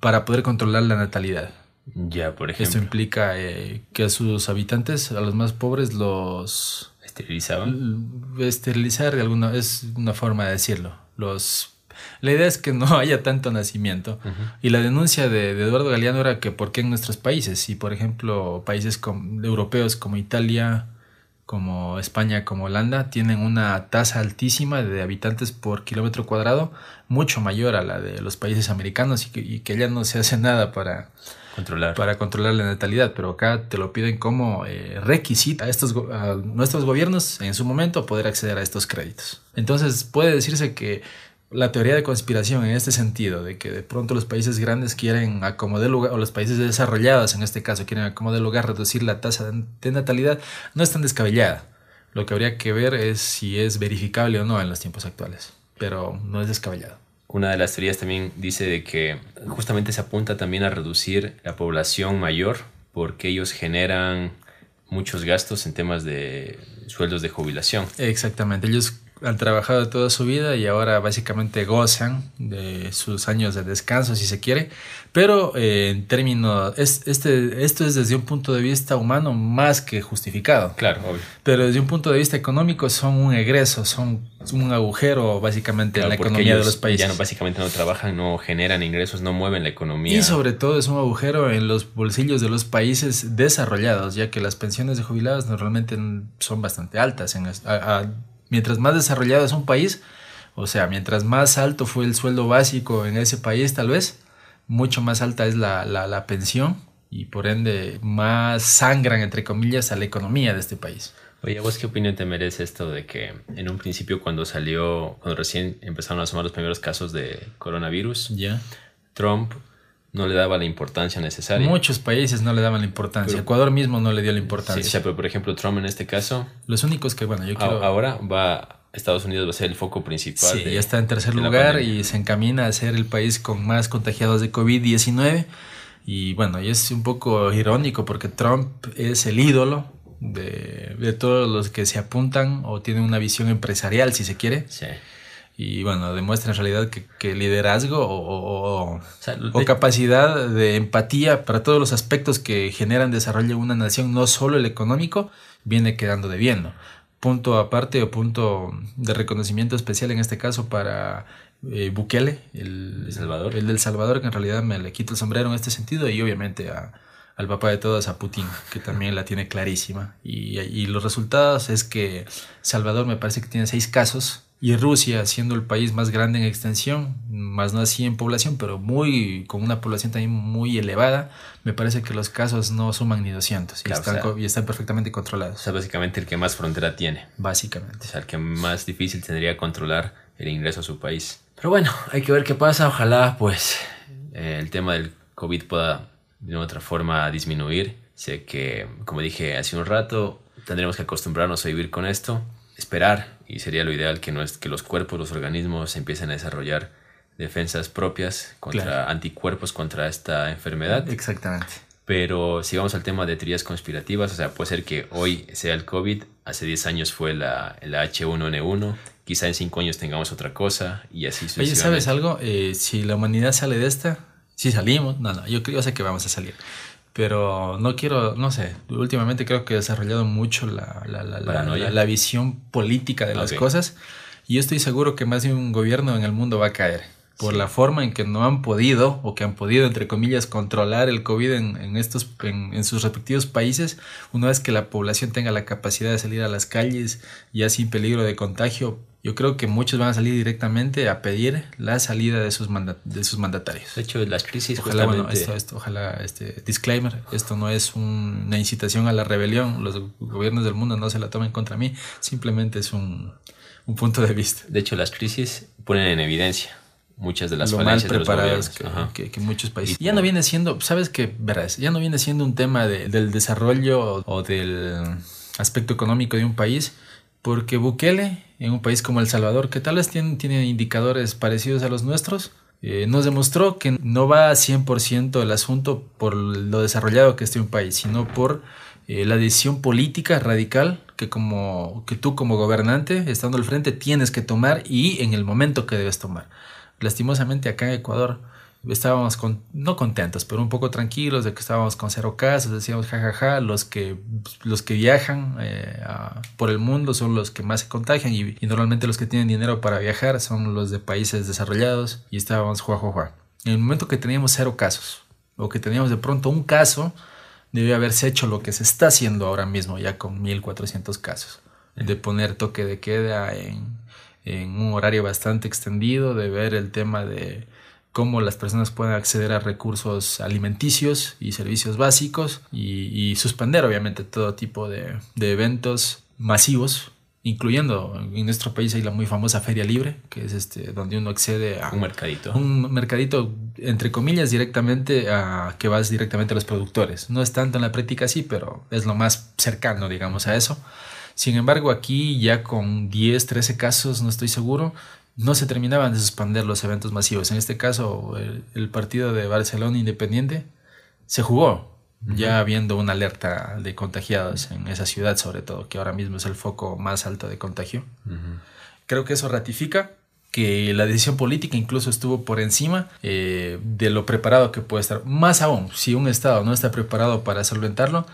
para poder controlar la natalidad. Ya, por ejemplo. Esto implica eh, que a sus habitantes, a los más pobres, los... ¿Esterilizaban? Esterilizar de alguna... es una forma de decirlo. Los... La idea es que no haya tanto nacimiento. Y la denuncia de, Eduardo Galeano era que por qué en nuestros países, y por ejemplo países europeos como Italia, como España, como Holanda, tienen una tasa altísima de habitantes por kilómetro cuadrado, mucho mayor a la de los países americanos y que, y que ya no se hace nada para controlar. para controlar la natalidad, pero acá te lo piden como eh, requisito a, estos, a nuestros gobiernos en su momento poder acceder a estos créditos. Entonces puede decirse que la teoría de conspiración en este sentido, de que de pronto los países grandes quieren acomodar lugar, o los países desarrollados en este caso quieren acomodar lugar, reducir la tasa de natalidad, no es tan descabellada. Lo que habría que ver es si es verificable o no en los tiempos actuales, pero no es descabellado. Una de las teorías también dice de que justamente se apunta también a reducir la población mayor porque ellos generan muchos gastos en temas de sueldos de jubilación. Exactamente, ellos han trabajado toda su vida y ahora básicamente gozan de sus años de descanso, si se quiere. Pero eh, en términos, es, este, esto es desde un punto de vista humano más que justificado. Claro, obvio. Pero desde un punto de vista económico son un egreso, son un agujero básicamente en la economía de los países. Ya no, básicamente no trabajan, no generan ingresos, no mueven la economía. Y sobre todo es un agujero en los bolsillos de los países desarrollados, ya que las pensiones de jubilados normalmente son bastante altas en, a mientras más desarrollado es un país, o sea, mientras más alto fue el sueldo básico en ese país, tal vez, mucho más alta es la, la, pensión y por ende más sangran, entre comillas, a la economía de este país. Oye, ¿vos qué opinión te merece esto de que en un principio cuando salió, cuando recién empezaron a asomar los primeros casos de coronavirus, ya Trump no le daba la importancia necesaria. Muchos países no le daban la importancia. Ecuador mismo no le dio la importancia. Sí, pero por ejemplo Trump en este caso. Los únicos que, bueno, yo quiero... Ahora va... Estados Unidos va a ser el foco principal. Sí, ya está en tercer lugar y se encamina a ser el país con más contagiados de COVID-19. Y bueno, y es un poco irónico porque Trump es el ídolo de, de todos los que se apuntan o tienen una visión empresarial, si se quiere. Sí y bueno, demuestra en realidad que, liderazgo o, capacidad de empatía para todos los aspectos que generan desarrollo de una nación, no solo el económico, viene quedando debiendo. Punto aparte o punto de reconocimiento especial en este caso para eh, Bukele, el, Salvador. el del Salvador, que en realidad me le quito el sombrero en este sentido, y obviamente al papá de todas, a Putin, que también la tiene clarísima. Y, y los resultados es que Salvador me parece que tiene seis casos y Rusia, siendo el país más grande en extensión, más no así en población, pero muy con una población también muy elevada, me parece que los casos no suman ni 200 y, están, y están perfectamente controlados. O sea, básicamente el que más frontera tiene. Básicamente. O sea, el que más difícil tendría controlar el ingreso a su país. Pero bueno, hay que ver qué pasa. Ojalá, pues, eh, el tema del COVID pueda de otra forma disminuir. Sé que, como dije hace un rato, tendremos que acostumbrarnos a vivir con esto esperar y sería lo ideal que, no es, que los cuerpos, los organismos empiecen a desarrollar defensas propias contra anticuerpos contra esta enfermedad. Exactamente. Pero si vamos al tema de teorías conspirativas, o sea, puede ser que hoy sea el COVID, hace 10 años fue la, H1N1, quizá en 5 años tengamos otra cosa y así Oye, ¿sabes algo? Eh, si la humanidad sale de esta, si salimos, no, no, yo creo sé que vamos a salir pero no quiero, no sé, últimamente creo que he desarrollado mucho la, la, la, la visión política de las cosas y yo estoy seguro que más de un gobierno en el mundo va a caer por la forma en que no han podido o que han podido entre comillas controlar el COVID en, en estos en, en, sus respectivos países una vez que la población tenga la capacidad de salir a las calles ya sin peligro de contagio yo creo que muchos van a salir directamente a pedir la salida de sus, de sus mandatarios. De hecho, las crisis ojalá, bueno, esto, esto, ojalá, este disclaimer, esto no es una incitación a la rebelión, los gobiernos del mundo no se la tomen contra mí, simplemente es un, un punto de vista. De hecho, las crisis ponen en evidencia muchas de las lo mal falencias de los preparados gobiernos. que, Ajá. que- que muchos países. Y- ya no viene siendo, sabes que, verás, ya no viene siendo un tema de- del desarrollo o, o del aspecto económico de un país, porque Bukele, en un país como El Salvador, que tal vez tiene, indicadores parecidos a los nuestros, eh, nos demostró que no va a 100% el asunto por lo desarrollado que esté un país, sino por eh, la decisión política radical que, como, que tú como gobernante, estando al frente, tienes que tomar y en el momento que debes tomar. Lastimosamente acá en Ecuador estábamos con, no contentos, pero un poco tranquilos de que estábamos con cero casos, decíamos jajaja, los que, los que viajan eh, por el mundo son los que más se contagian y, y normalmente los que tienen dinero para viajar son los de países desarrollados y estábamos juá, juá, juá. En el momento que teníamos cero casos o que teníamos de pronto un caso, debió haberse hecho lo que se está haciendo ahora mismo ya con 1400 casos, de poner toque de queda en, en un horario bastante extendido, de ver el tema de cómo las personas pueden acceder a recursos alimenticios y servicios básicos y, y suspender obviamente todo tipo de, de eventos masivos, incluyendo en nuestro país hay la muy famosa Feria Libre, que es este donde uno accede a Un mercadito. un mercadito entre comillas directamente a que vas directamente a los productores. No es tanto en la práctica así, pero es lo más cercano, digamos, a eso. Sin embargo, aquí ya con 10, 13 casos, no estoy seguro, no se terminaban de suspender los eventos masivos. En este caso, el, el partido de Barcelona Independiente se jugó, ya habiendo una alerta de contagiados en esa ciudad, sobre todo, que ahora mismo es el foco más alto de contagio. Creo que eso ratifica que la decisión política incluso estuvo por encima eh, de lo preparado que puede estar. Más aún, si un Estado no está preparado para solventarlo,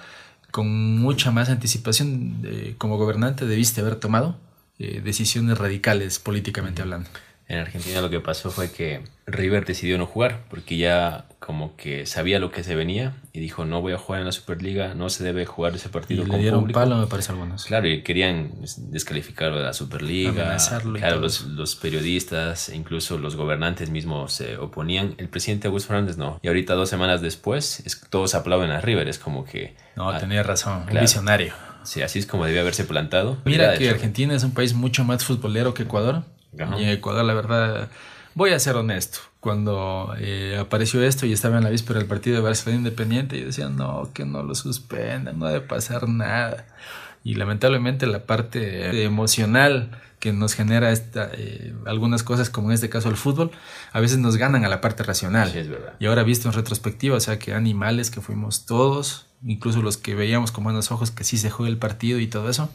con mucha más anticipación eh, como gobernante debiste haber tomado eh, decisiones radicales políticamente hablando. En Argentina lo que pasó fue que River decidió no jugar porque ya como que sabía lo que se venía y dijo no voy a jugar en la Superliga, no se debe jugar ese Y partido le con dieron público. palo, me parece, algunos. Claro, y querían descalificarlo de la Superliga. Y Claro, los, los periodistas, incluso los gobernantes mismos se oponían. El presidente Augusto Fernández no. Y ahorita, dos semanas después, es, todos aplauden a River. Es como que. No, ah, tenía razón, un claro. visionario. Sí, así es como debía haberse plantado. Mira que. Argentina es un país mucho más futbolero que Ecuador. Ajá. Y Ecuador, la verdad, voy a ser honesto. Cuando eh, apareció esto y estaba en la víspera del partido de Barcelona Independiente, yo decía, no, que no lo suspendan, no debe pasar nada. Y lamentablemente la parte emocional que nos genera esta, eh, algunas cosas, como en este caso el fútbol, a veces nos ganan a la parte racional. Sí, es verdad. Y ahora visto en retrospectiva, o sea, que animales que fuimos todos, incluso los que veíamos con buenos ojos que sí se juega el partido y todo eso.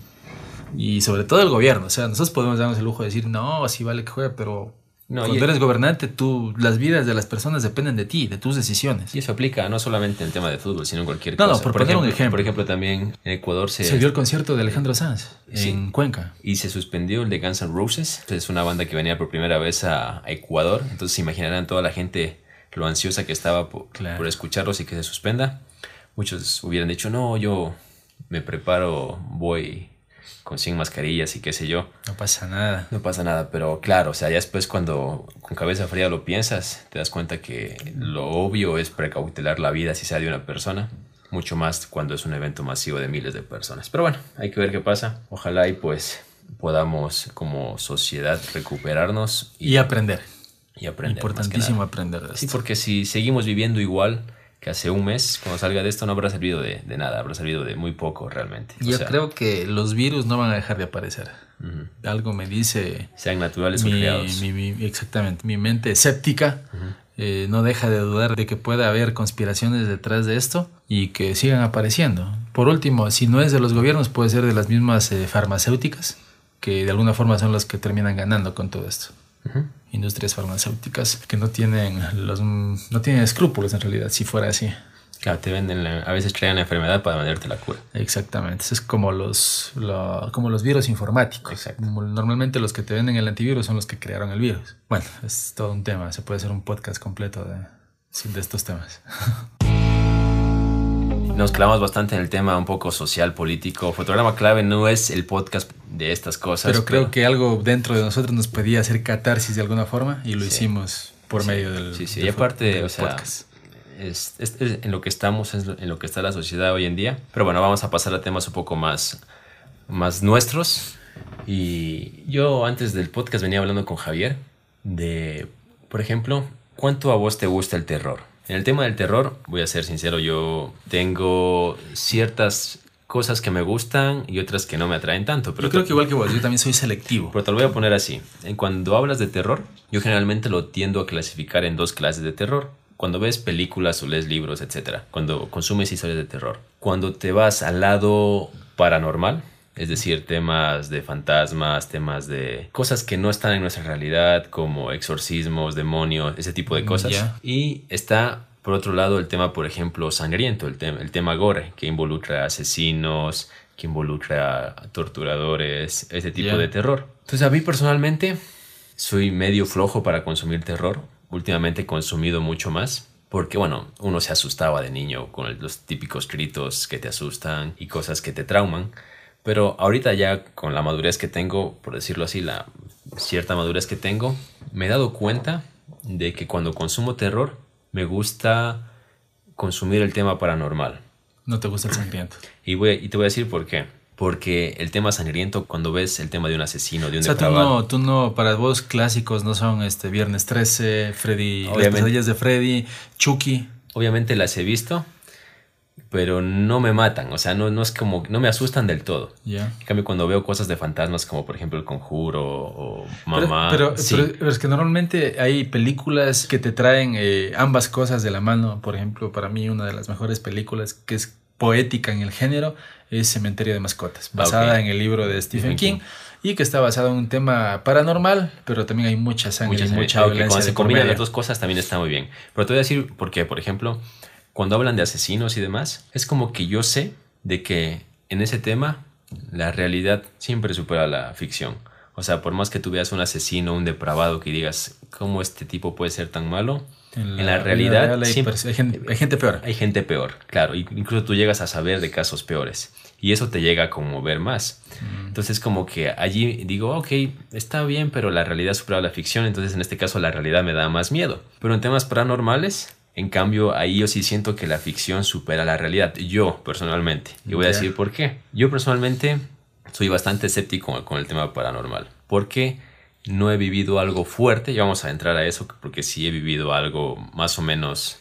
Y sobre todo el gobierno, o sea, nosotros podemos darnos el lujo de decir, no, sí vale que juegue, pero No, cuando y- eres gobernante, tú, las vidas de las personas dependen de ti, de tus decisiones. Y eso aplica no solamente en el tema de fútbol, sino en cualquier No, no, cosa. por poner un ejemplo. Por ejemplo, también en Ecuador se, Se dio el concierto de Alejandro Sanz Sí. en Cuenca. y se suspendió el de Guns N' Roses. Es una banda que venía por primera vez a, a Ecuador. Entonces se imaginarán toda la gente lo ansiosa que estaba por, Claro. por escucharlos y que se suspenda. Muchos hubieran dicho, no, yo me preparo, voy con 100 mascarillas y qué sé yo. No pasa nada. No pasa nada, pero claro, o sea, ya después cuando con cabeza fría lo piensas, te das cuenta que lo obvio es precautelar la vida si sea de una persona, mucho más cuando es un evento masivo de miles de personas. Pero bueno, hay que ver qué pasa. Ojalá y pues podamos como sociedad recuperarnos y, Y aprender. y aprender. Importantísimo aprender de Sí, esto. porque si seguimos viviendo igual que hace un mes, cuando salga de esto no habrá servido de, de nada, habrá servido de muy poco realmente. O Yo sea, creo que los virus no van a dejar de aparecer. Algo me dice sean naturales o creados. mi- mi- exactamente. Mi mente escéptica eh, no deja de dudar de que pueda haber conspiraciones detrás de esto y que sigan apareciendo. Por último, si no es de los gobiernos, puede ser de las mismas eh, farmacéuticas, que de alguna forma son los que terminan ganando con todo esto. Ujú. Industrias farmacéuticas que no tienen los no tienen escrúpulos en realidad, si fuera así. Claro, te venden, la- a veces crean la enfermedad para venderte la cura. Exactamente, es como los, lo- como los virus informáticos. Exacto. Normalmente los que te venden el antivirus son los que crearon el virus. Bueno, es todo un tema, se puede hacer un podcast completo de, de estos temas. Nos clavamos bastante en el tema un poco social, político. Fotograma clave no es el podcast de estas cosas. Pero creo que algo dentro de nosotros nos podía hacer catarsis de alguna forma y lo Sí. hicimos por Sí, medio del, Sí, sí. del Y aparte, o sea, es- es en lo que estamos, es en lo que está la sociedad hoy en día. Pero bueno, vamos a pasar a temas un poco más, más nuestros. Y yo antes del podcast venía hablando con Javier de por ejemplo, ¿cuánto a vos te gusta el terror? En el tema del terror, voy a ser sincero, yo tengo ciertas cosas que me gustan y otras que no me atraen tanto. Pero yo creo que igual que vos, yo también soy selectivo. Pero te lo voy a poner así. Cuando hablas de terror, yo generalmente lo tiendo a clasificar en dos clases de terror. Cuando ves películas o lees libros, etc. Cuando consumes historias de terror. Cuando te vas al lado paranormal, es decir, temas de fantasmas, temas de cosas que no están en nuestra realidad, como exorcismos, demonios, ese tipo de cosas. Y está por otro lado, el tema, por ejemplo, sangriento, el, tema el tema gore, que involucra a asesinos, que involucra a torturadores, ese tipo de terror. Entonces, a mí personalmente, soy medio flojo para consumir terror. Últimamente he consumido mucho más. Porque, bueno, uno se asustaba de niño con los típicos gritos que te asustan y cosas que te trauman. Pero ahorita ya con la madurez que tengo, por decirlo así, la cierta madurez que tengo, me he dado cuenta de que cuando consumo terror, me gusta consumir el tema paranormal. No te gusta el sangriento. Y, voy, y te voy a decir por qué. Porque el tema sangriento, cuando ves el tema de un asesino, de un o sea, tú no, tú no, para vos clásicos no son este Viernes 13, Freddy, las pesadillas de Freddy, Chucky. Obviamente las he visto, pero no me matan, o sea, no, no es como, no me asustan del todo. Ya. En cambio, cuando veo cosas de fantasmas como por ejemplo El Conjuro o Mamá. Pero, pero, es que normalmente hay películas que te traen eh, ambas cosas de la mano. Por ejemplo, para mí una de las mejores películas que es poética en el género es Cementerio de Mascotas, basada en el libro de Stephen King. Y que está basado en un tema paranormal, pero también hay mucha sangre, mucha, mucha violencia. Cuando se combinan las dos cosas también está muy bien. Pero te voy a decir por qué. Por ejemplo, cuando hablan de asesinos y demás, es como que yo sé de que en ese tema la realidad siempre supera la ficción. O sea, por más que tú veas un asesino, un depravado, que digas, ¿cómo este tipo puede ser tan malo? En la, realidad hay, gente, peor. Hay gente peor, claro. Incluso tú llegas a saber de casos peores. Y eso te llega a conmover más. Mm. Entonces, como que allí digo, ok, está bien, pero la realidad supera la ficción. Entonces, en este caso, la realidad me da más miedo. Pero en temas paranormales, en cambio, ahí yo sí siento que la ficción supera la realidad. Yo, personalmente. Y voy a decir por qué. Yo, personalmente, soy bastante escéptico con el tema paranormal. Porque no he vivido algo fuerte. Y vamos a entrar a eso porque sí he vivido algo más o menos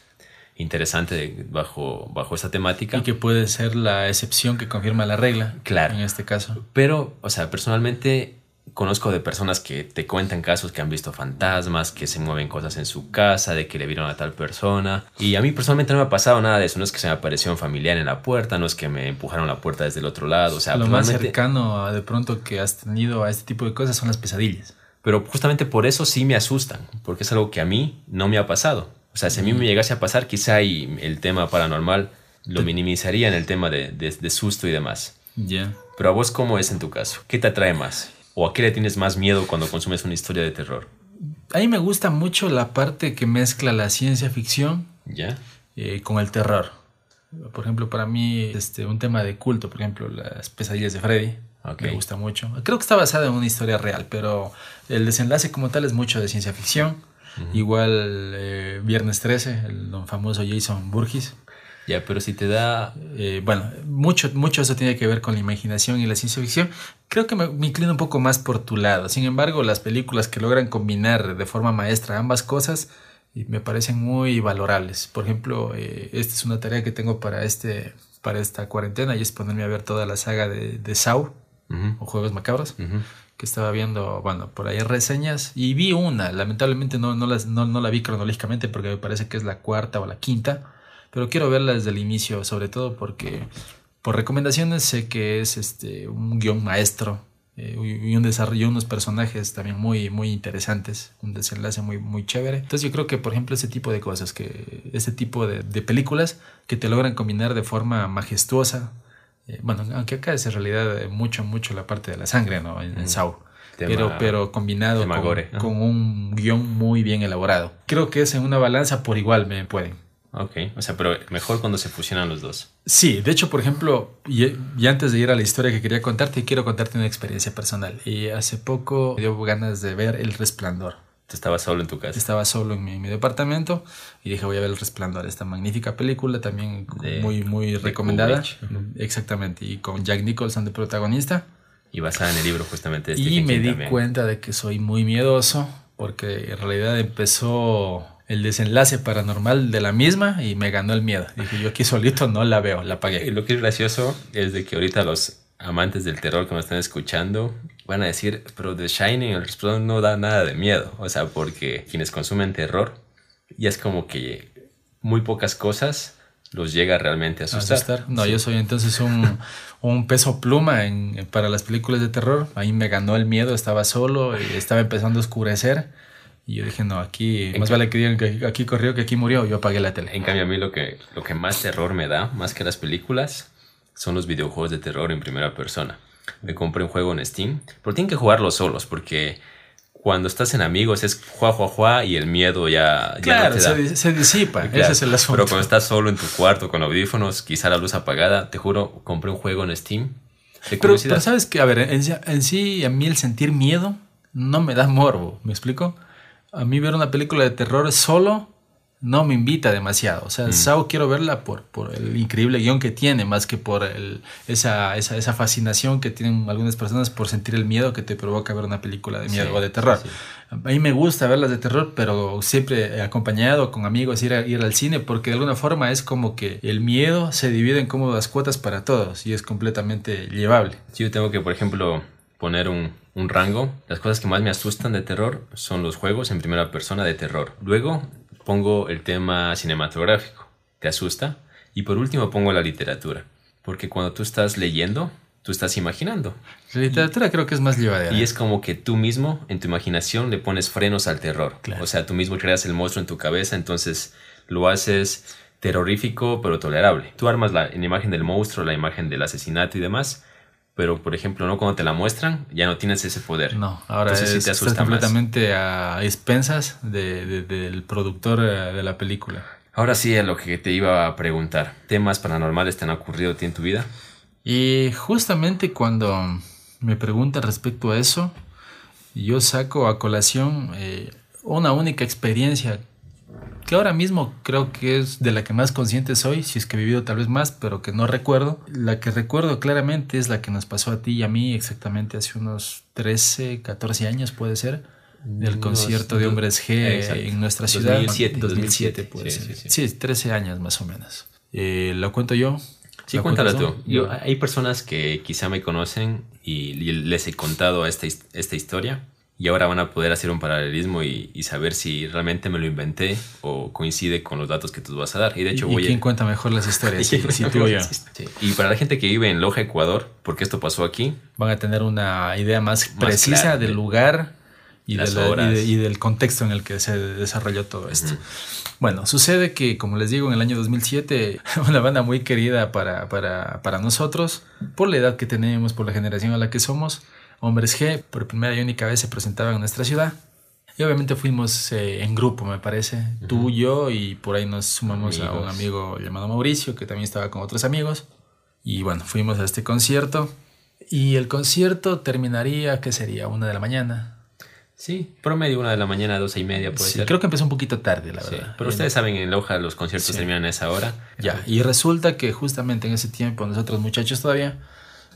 interesante bajo, bajo esta temática. Y que puede ser la excepción que confirma la regla. Claro. En este caso. Pero, o sea, personalmente conozco de personas que te cuentan casos que han visto fantasmas, que se mueven cosas en su casa, de que le vieron a tal persona. Y a mí personalmente no me ha pasado nada de eso. No es que se me apareció un familiar en la puerta, no es que me empujaron la puerta desde el otro lado. O sea, lo más cercano a de pronto que has tenido a este tipo de cosas son las pesadillas. Pero justamente por eso sí me asustan, porque es algo que a mí no me ha pasado. O sea, si a mí me llegase a pasar, quizá y el tema paranormal lo minimizaría en el tema de, de, susto y demás. Ya. Pero a vos, ¿cómo es en tu caso? ¿Qué te atrae más? ¿O a qué le tienes más miedo cuando consumes una historia de terror? A mí me gusta mucho la parte que mezcla la ciencia ficción ¿Ya? Eh, con el terror. Por ejemplo, para mí, este, un tema de culto, por ejemplo, las pesadillas de Freddy. Me gusta mucho. Creo que está basada en una historia real, pero el desenlace como tal es mucho de ciencia ficción. Igual eh, Viernes 13, el don famoso Jason Burgess. Ya, pero si te da... Eh, bueno, mucho, mucho eso tiene que ver con la imaginación y la ciencia ficción. Creo que me, inclino un poco más por tu lado. Sin embargo, las películas que logran combinar de forma maestra ambas cosas me parecen muy valorables. Por ejemplo, eh, esta es una tarea que tengo para, este, para esta cuarentena y es ponerme a ver toda la saga de, de Saw o Juegos Macabros. Que estaba viendo, bueno, por ahí reseñas y vi una. Lamentablemente no, no, no, no la vi cronológicamente porque me parece que es la cuarta o la quinta pero quiero verla desde el inicio, sobre todo porque por recomendaciones sé que es este, un guion maestro eh, y un desarrollo, unos personajes también muy, muy interesantes, un desenlace muy, muy chévere. Entonces yo creo que, por ejemplo, ese tipo de cosas, que ese tipo de, películas que te logran combinar de forma majestuosa, eh, bueno, aunque acá es en realidad mucho, mucho la parte de la sangre, ¿no? En, Saw. pero, pero combinado con, con, un guion muy bien elaborado. Creo que es en una balanza por igual me pueden. Ok, o sea, pero mejor cuando se fusionan los dos. Sí, de hecho, por ejemplo, y, antes de ir a la historia que quería contarte, quiero contarte una experiencia personal. Y hace poco me dio ganas de ver El Resplandor. Tú estabas solo en tu casa. Estaba solo en mi, departamento y dije voy a ver El Resplandor, esta magnífica película también muy muy recomendada. Exactamente, y con Jack Nicholson de protagonista. Y basada en el libro justamente de Y me di cuenta de que soy muy miedoso porque en realidad empezó el desenlace paranormal de la misma y me ganó el miedo. Dije, yo aquí solito no la veo, la apagué. Y lo que es gracioso es de que ahorita los amantes del terror que me están escuchando van a decir, pero The Shining, el Resplandor no da nada de miedo. O sea, porque quienes consumen terror, ya es como que muy pocas cosas los llega realmente a asustar. No, yo soy entonces un, un peso pluma en, para las películas de terror. Ahí me ganó el miedo, estaba solo y estaba empezando a oscurecer. Y yo dije, no, aquí más vale que digan que aquí corrió que aquí murió. Yo apagué la tele. En cambio, a mí lo que, lo que más terror me da, más que las películas, son los videojuegos de terror en primera persona. Me compré un juego en Steam, pero tienen que jugarlo solos porque cuando estás en amigos es juá, juá, juá y el miedo ya, ya no te da. Se, se disipa, ese es el asunto. Pero cuando estás solo en tu cuarto con audífonos, quizá la luz apagada, te juro, compré un juego en Steam. pero, pero, sabes que, a ver, en, en, sí, a mí el sentir miedo no me da morbo, ¿me explico? A mí ver una película de terror solo no me invita demasiado. O sea, mm. Sao quiero verla por, por el increíble guion que tiene, más que por el, esa, esa, esa, fascinación que tienen algunas personas por sentir el miedo que te provoca ver una película de miedo o de terror. A mí me gusta verlas de terror, pero siempre acompañado con amigos, ir, a, ir al cine, porque de alguna forma es como que el miedo se divide en cómodas cuotas para todos y es completamente llevable. Yo tengo que, por ejemplo, poner un, un rango. Las cosas que más me asustan de terror son los juegos en primera persona de terror. Luego pongo el tema cinematográfico, te asusta. Y por último pongo la literatura, porque cuando tú estás leyendo, tú estás imaginando. La literatura creo que es más llevadera. Y es como que tú mismo, en tu imaginación, le pones frenos al terror. O sea, tú mismo creas el monstruo en tu cabeza, entonces lo haces terrorífico pero tolerable. Tú armas la, la imagen del monstruo, la imagen del asesinato y demás, pero por ejemplo, no cuando te la muestran, ya no tienes ese poder. No, ahora es, te estás completamente a expensas del productor eh, de la película. Ahora sí, a lo que te iba a preguntar, ¿temas paranormales te han ocurrido a ti en tu vida? Y justamente cuando me preguntan respecto a eso, yo saco a colación eh, una única experiencia que ahora mismo creo que es de la que más consciente soy, si es que he vivido tal vez más, pero que no recuerdo. La que recuerdo claramente es la que nos pasó a ti y a mí exactamente hace unos 13, 14 años puede ser, del concierto de Hombres G en nuestra ciudad. 2007, 2007 puede ser. Sí, 13 años más o menos. Eh, ¿Lo cuento yo? Sí, cuéntalo tú. Yo, hay personas que quizá me conocen y les he contado esta, esta historia y ahora van a poder hacer un paralelismo y, saber si realmente me lo inventé o coincide con los datos que tú vas a dar. Y de hecho voy quién cuenta mejor las historias? sí, tú yo. Y para la gente que vive en Loja, Ecuador, porque esto pasó aquí, van a tener una idea más, precisa del lugar y, y, del contexto en el que se desarrolló todo esto. Bueno, sucede que, como les digo, en el año 2007, una banda muy querida para, para, para nosotros, por la edad que tenemos, por la generación a la que somos, Hombres G por primera y única vez se presentaban en nuestra ciudad. Y obviamente fuimos eh, en grupo, me parece, tú, yo y por ahí nos sumamos a un amigo llamado Mauricio, que también estaba con otros amigos. Y bueno, fuimos a este concierto. Y el concierto terminaría, ¿qué sería? Una de la mañana. Sí, promedio una de la mañana, doce y media puede sí, Creo que empezó un poquito tarde, la verdad. pero ustedes saben, en Loja los conciertos terminan a esa hora. Ya, y resulta que justamente en ese tiempo, nosotros muchachos todavía,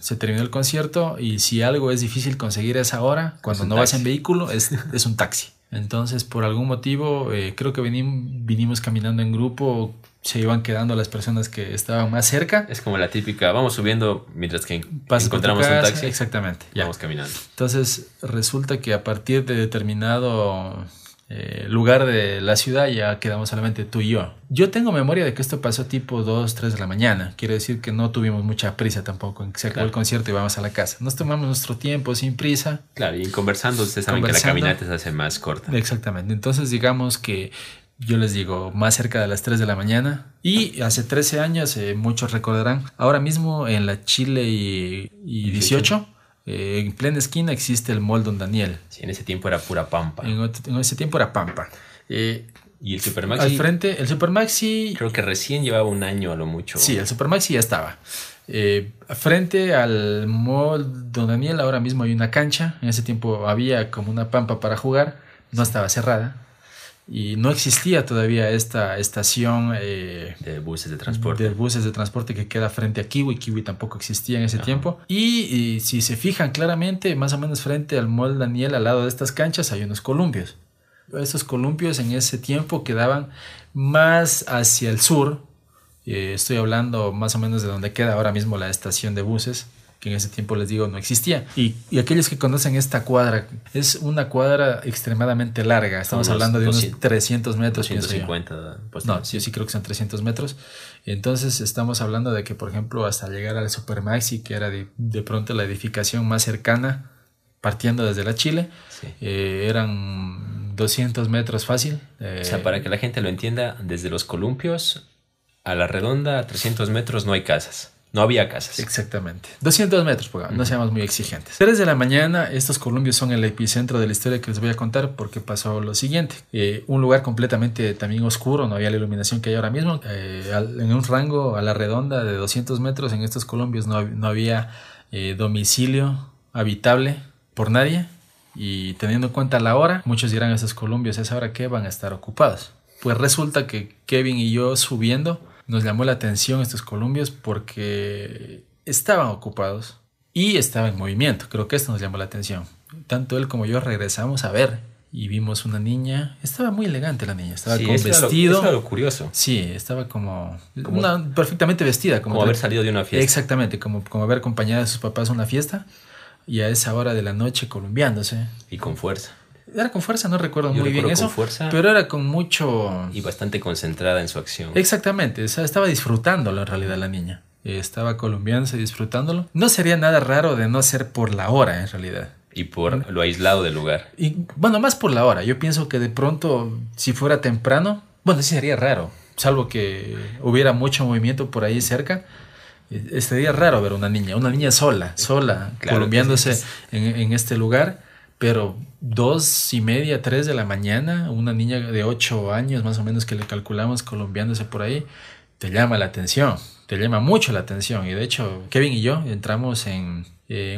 se terminó el concierto y si algo es difícil conseguir a esa hora, cuando no vas en vehículo, es, es, un taxi. Entonces, por algún motivo, eh, creo que vinimos caminando en grupo, se iban quedando las personas que estaban más cerca. Es como la típica, vamos subiendo mientras que encontramos un taxi. Exactamente. Ya. Vamos caminando. Entonces, resulta que a partir de determinado eh, lugar de la ciudad ya quedamos solamente tú y yo. Yo tengo memoria de que esto pasó tipo 2, 3 de la mañana. Quiere decir que no tuvimos mucha prisa tampoco en que se acabó el concierto y vamos a la casa. Nos tomamos nuestro tiempo sin prisa. Claro, y conversando, ustedes saben que la caminata se hace más corta. Exactamente. Entonces, digamos que yo les digo, más cerca de las 3 de la mañana. Y hace 13 años, eh, muchos recordarán, ahora mismo en la Chile y, y 18 eh, en plena esquina existe el Mall Don Daniel. Sí, en ese tiempo era pura pampa. En, ese tiempo era pampa. Eh, y el Supermaxi. Al frente, el Supermaxi. Creo que recién llevaba un año a lo mucho. Sí, el Supermaxi ya estaba. Eh, frente al Mall Don Daniel ahora mismo hay una cancha. En ese tiempo había como una pampa para jugar. No estaba cerrada y no existía todavía esta estación eh, de buses de transporte. De buses de transporte que queda frente a Kiwi. Kiwi tampoco existía en ese tiempo. Y, si se fijan claramente, más o menos frente al Mall Daniel, al lado de estas canchas, hay unos columpios. Estos columpios en ese tiempo quedaban más hacia el sur. Eh, estoy hablando más o menos de donde queda ahora mismo la estación de buses que en ese tiempo les digo no existía. Y, y, aquellos que conocen esta cuadra, es una cuadra extremadamente larga, estamos hablando de unos 300 metros. 150. Pues no, sí, sí creo que son 300 metros. Entonces estamos hablando de que, por ejemplo, hasta llegar al Supermaxi, que era de, de pronto la edificación más cercana, partiendo desde la Chile, eh, eran 200 metros fácil. Eh, o sea, para que la gente lo entienda, desde los columpios a la redonda, a 300 metros, no hay casas. No había casas. Exactamente. 200 metros, no seamos muy exigentes. 3 de la mañana, estos columpios son el epicentro de la historia que les voy a contar porque pasó lo siguiente. Eh, un lugar completamente también oscuro, no había la iluminación que hay ahora mismo. Eh, en un rango a la redonda de 200 metros, en estos columpios no, no había eh, domicilio habitable por nadie. Y teniendo en cuenta la hora, muchos dirán a esos columpios, ¿es ahora que van a estar ocupados? Pues resulta que Kevin y yo subiendo nos llamó la atención estos columpios porque estaban ocupados y estaba en movimiento. Creo que esto nos llamó la atención. Tanto él como yo regresamos a ver y vimos una niña. Estaba muy elegante la niña. Estaba con vestido. Era lo, curioso. Sí, estaba como, una, perfectamente vestida. Como, haber salido de una fiesta. Exactamente, como, como haber acompañado a sus papás a una fiesta y a esa hora de la noche columpiándose. Y con fuerza. Era con fuerza, no recuerdo muy bien eso. Fuerza pero era con mucho. Y bastante concentrada en su acción. Exactamente, o sea, estaba disfrutándolo en realidad la niña. Estaba colombiándose disfrutándolo. No sería nada raro de no ser por la hora en realidad. Y por lo aislado del lugar. Y bueno, más por la hora. Yo pienso que de pronto, si fuera temprano, bueno, sí sería raro. Salvo que hubiera mucho movimiento por ahí cerca. Eh, sería raro ver una niña, una niña sola, sola, colombiándose en, en este lugar pero dos y media, tres de la mañana, una niña de ocho años más o menos que le calculamos colombiándose por ahí, te llama la atención, te llama mucho la atención. Y de hecho, Kevin y yo entramos en,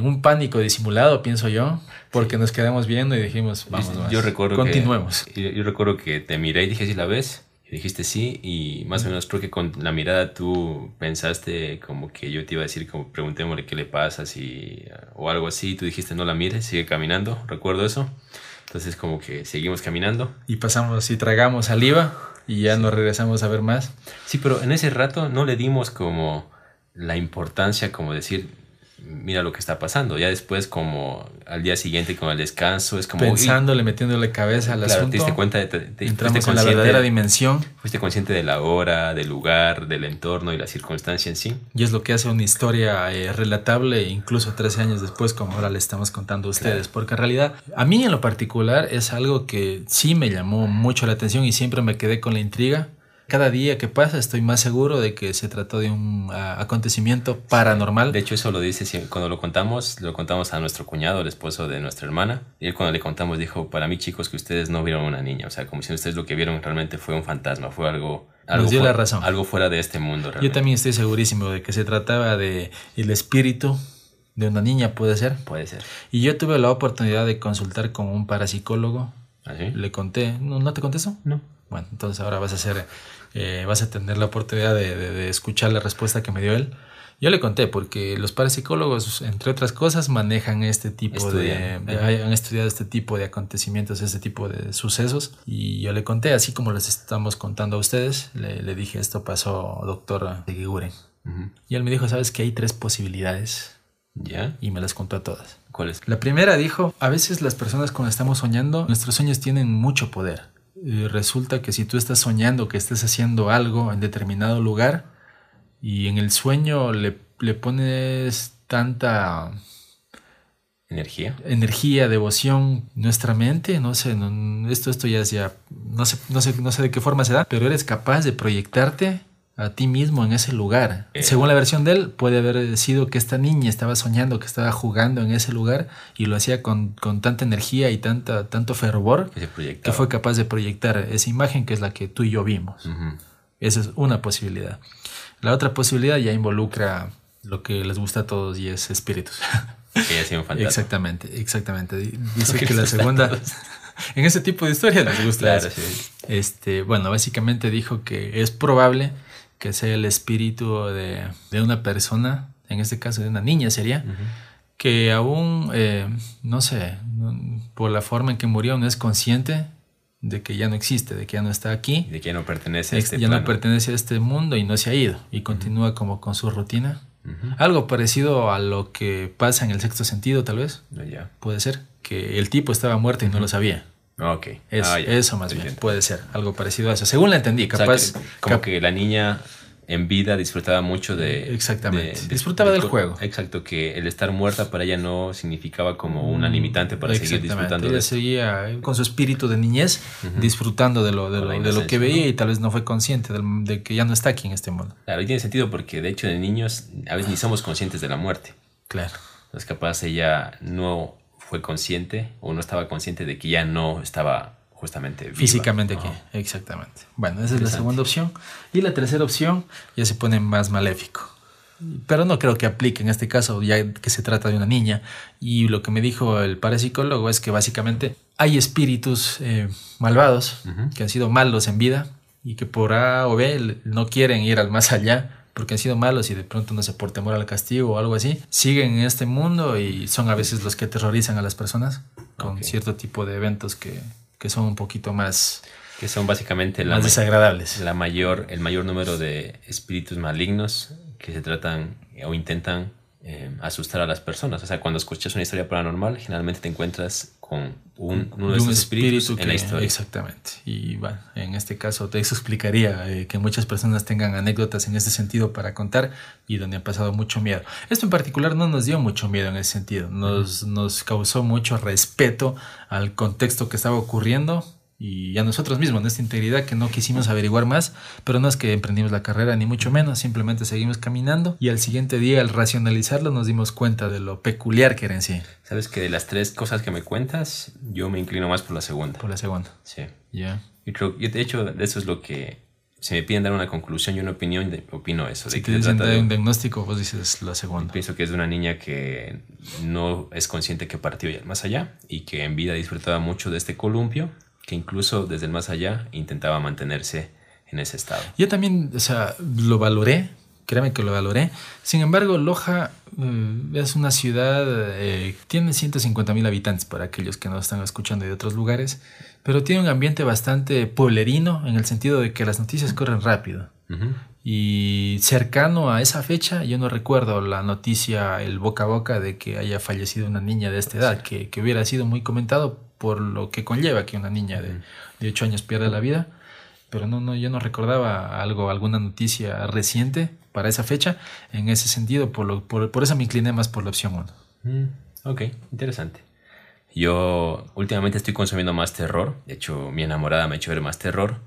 un pánico disimulado, pienso yo, porque nos quedamos viendo y dijimos, vamos, yo, recuerdo continuemos. yo, recuerdo que te miré y dije, si la ves, dijiste sí y más o menos creo que con la mirada tú pensaste como que yo te iba a decir como preguntémosle qué le pasa si, o algo así, tú dijiste no la mires, sigue caminando, recuerdo eso. Entonces como que seguimos caminando. Y pasamos y tragamos saliva y ya nos regresamos a ver más. Sí, pero en ese rato no le dimos como la importancia como decir mira lo que está pasando. Ya después, como al día siguiente con el descanso, es como... Pensándole, metiéndole cabeza al claro, asunto. Te diste cuenta de... Te, entramos en la verdadera dimensión. Fuiste consciente de la hora, del lugar, del entorno y la circunstancia en sí. Y es lo que hace una historia eh, relatable incluso 13 años después, como ahora le estamos contando a ustedes. Porque en realidad, a mí en lo particular es algo que sí me llamó mucho la atención y siempre me quedé con la intriga cada día que pasa estoy más seguro de que se trató de un acontecimiento paranormal. De hecho, eso lo dice cuando lo contamos, lo contamos a nuestro cuñado, el esposo de nuestra hermana. Y él cuando le contamos dijo, para mí chicos, que ustedes no vieron una niña. O sea, como si ustedes lo que vieron realmente fue un fantasma, fue algo... algo dio la razón. Algo fuera de este mundo. Yo también estoy segurísimo de que se trataba de el espíritu de una niña, ¿puede ser? Puede ser. Y yo tuve la oportunidad de consultar con un parapsicólogo. ¿Ah, Le conté, ¿no, ¿no te conté eso? No. Bueno, entonces ahora vas a hacer eh, vas a tener la oportunidad de, escuchar la respuesta que me dio él. Yo le conté porque los parapsicólogos, entre otras cosas, manejan este tipo de, han estudiado este tipo de acontecimientos, este tipo de sucesos. Y yo le conté, así como les estamos contando a ustedes, le, dije esto pasó, doctor Guiguren. Y él me dijo, sabes que hay tres posibilidades. ¿Ya? Y me las contó a todas. ¿Cuáles? La primera dijo, a veces las personas cuando estamos soñando, nuestros sueños tienen mucho poder resulta que si tú estás soñando que estés haciendo algo en determinado lugar y en el sueño le, le pones tanta energía. energía devoción nuestra mente no sé esto esto ya es ya no sé no sé no sé de qué forma se da pero eres capaz de proyectarte a ti mismo en ese lugar. Eh. Según la versión de él, puede haber sido que esta niña estaba soñando, que estaba jugando en ese lugar y lo hacía con, con tanta energía y tanta, tanto fervor que, fue capaz de proyectar esa imagen que es la que tú y yo vimos. Esa es una posibilidad. La otra posibilidad ya involucra lo que les gusta a todos y es espíritus. Exactamente, exactamente. Dice que la segunda... en ese tipo de historias les gusta Este, bueno, básicamente dijo que es probable que sea el espíritu de, una persona, en este caso de una niña sería, que aún, eh, no sé, por la forma en que murió no es consciente de que ya no existe, de que ya no está aquí. De que ya no pertenece a este Ya no pertenece a este mundo y no se ha ido y continúa como con su rutina. Algo parecido a lo que pasa en el sexto sentido, tal vez. Puede ser. Que el tipo estaba muerto y no lo sabía. Ok. Ah, eso más bien. Puede ser. Algo parecido a eso. Según la entendí. Capaz. como que la niña en vida disfrutaba mucho de... Exactamente. Disfrutaba del juego. Exacto, que el estar muerta para ella no significaba como una limitante para seguir disfrutando. Ella seguía con su espíritu de niñez disfrutando de lo, de lo, de lo, que veía y tal vez no fue consciente de, que ya no está aquí en este mundo. Claro, y tiene sentido porque de hecho de niños a veces ni somos conscientes de la muerte. Claro. Entonces capaz ella no fue consciente o no estaba consciente de que ya no estaba justamente físicamente aquí, exactamente. Bueno, esa es la segunda opción. Y la tercera opción ya se pone más maléfico. Pero no creo que aplique en este caso, ya que se trata de una niña. Y lo que me dijo el parapsicólogo es que básicamente hay espíritus eh, malvados que han sido malos en vida y que por A o B no quieren ir al más allá porque han sido malos y de pronto no sé, por temor al castigo o algo así, siguen en este mundo y son a veces los que aterrorizan a las personas con cierto tipo de eventos que, que son un poquito más que son básicamente más desagradables. La mayor, el mayor número de espíritus malignos que se tratan o intentan eh, asustar a las personas. O sea, cuando escuchas una historia paranormal, generalmente te encuentras con un, uno de esos espíritus en la historia. Exactamente. Y bueno, en este caso, eso explicaría eh, que muchas personas tengan anécdotas en ese sentido para contar y donde han pasado mucho miedo. Esto en particular no nos dio mucho miedo en ese sentido. Nos, nos causó mucho respeto al contexto que estaba ocurriendo y a nosotros mismos, nuestra integridad, que no quisimos averiguar más, pero no es que emprendimos la carrera, ni mucho menos, simplemente seguimos caminando y al siguiente día, al racionalizarlo, nos dimos cuenta de lo peculiar que era en sí. Sabes que de las tres cosas que me cuentas, yo me inclino más por la segunda. Por la segunda. Sí. Ya. Y creo, de hecho, eso es lo que si me piden dar una conclusión y una opinión, opino eso. Si de te dicen de un diagnóstico, vos dices la segunda. Pienso que es de una niña que no es consciente que partió ya más allá y que en vida disfrutaba mucho de este columpio que incluso desde el más allá intentaba mantenerse en ese estado. Yo también, o sea, lo valoré, créeme que lo valoré. Sin embargo, Loja eh, es una ciudad, eh, tiene 150 mil habitantes para aquellos que no están escuchando de otros lugares, pero tiene un ambiente bastante pueblerino en el sentido de que las noticias corren rápido. Y cercano a esa fecha, yo no recuerdo la noticia, el boca a boca de que haya fallecido una niña de esta edad, que, que hubiera sido muy comentado por lo que conlleva que una niña de, de 8 años pierda la vida. Pero no, no, yo no recordaba algo, alguna noticia reciente para esa fecha. En ese sentido, por, lo, por, por eso me incliné más por la opción 1. Mm, ok, interesante. Yo últimamente estoy consumiendo más terror. De hecho, mi enamorada me ha hecho ver más terror.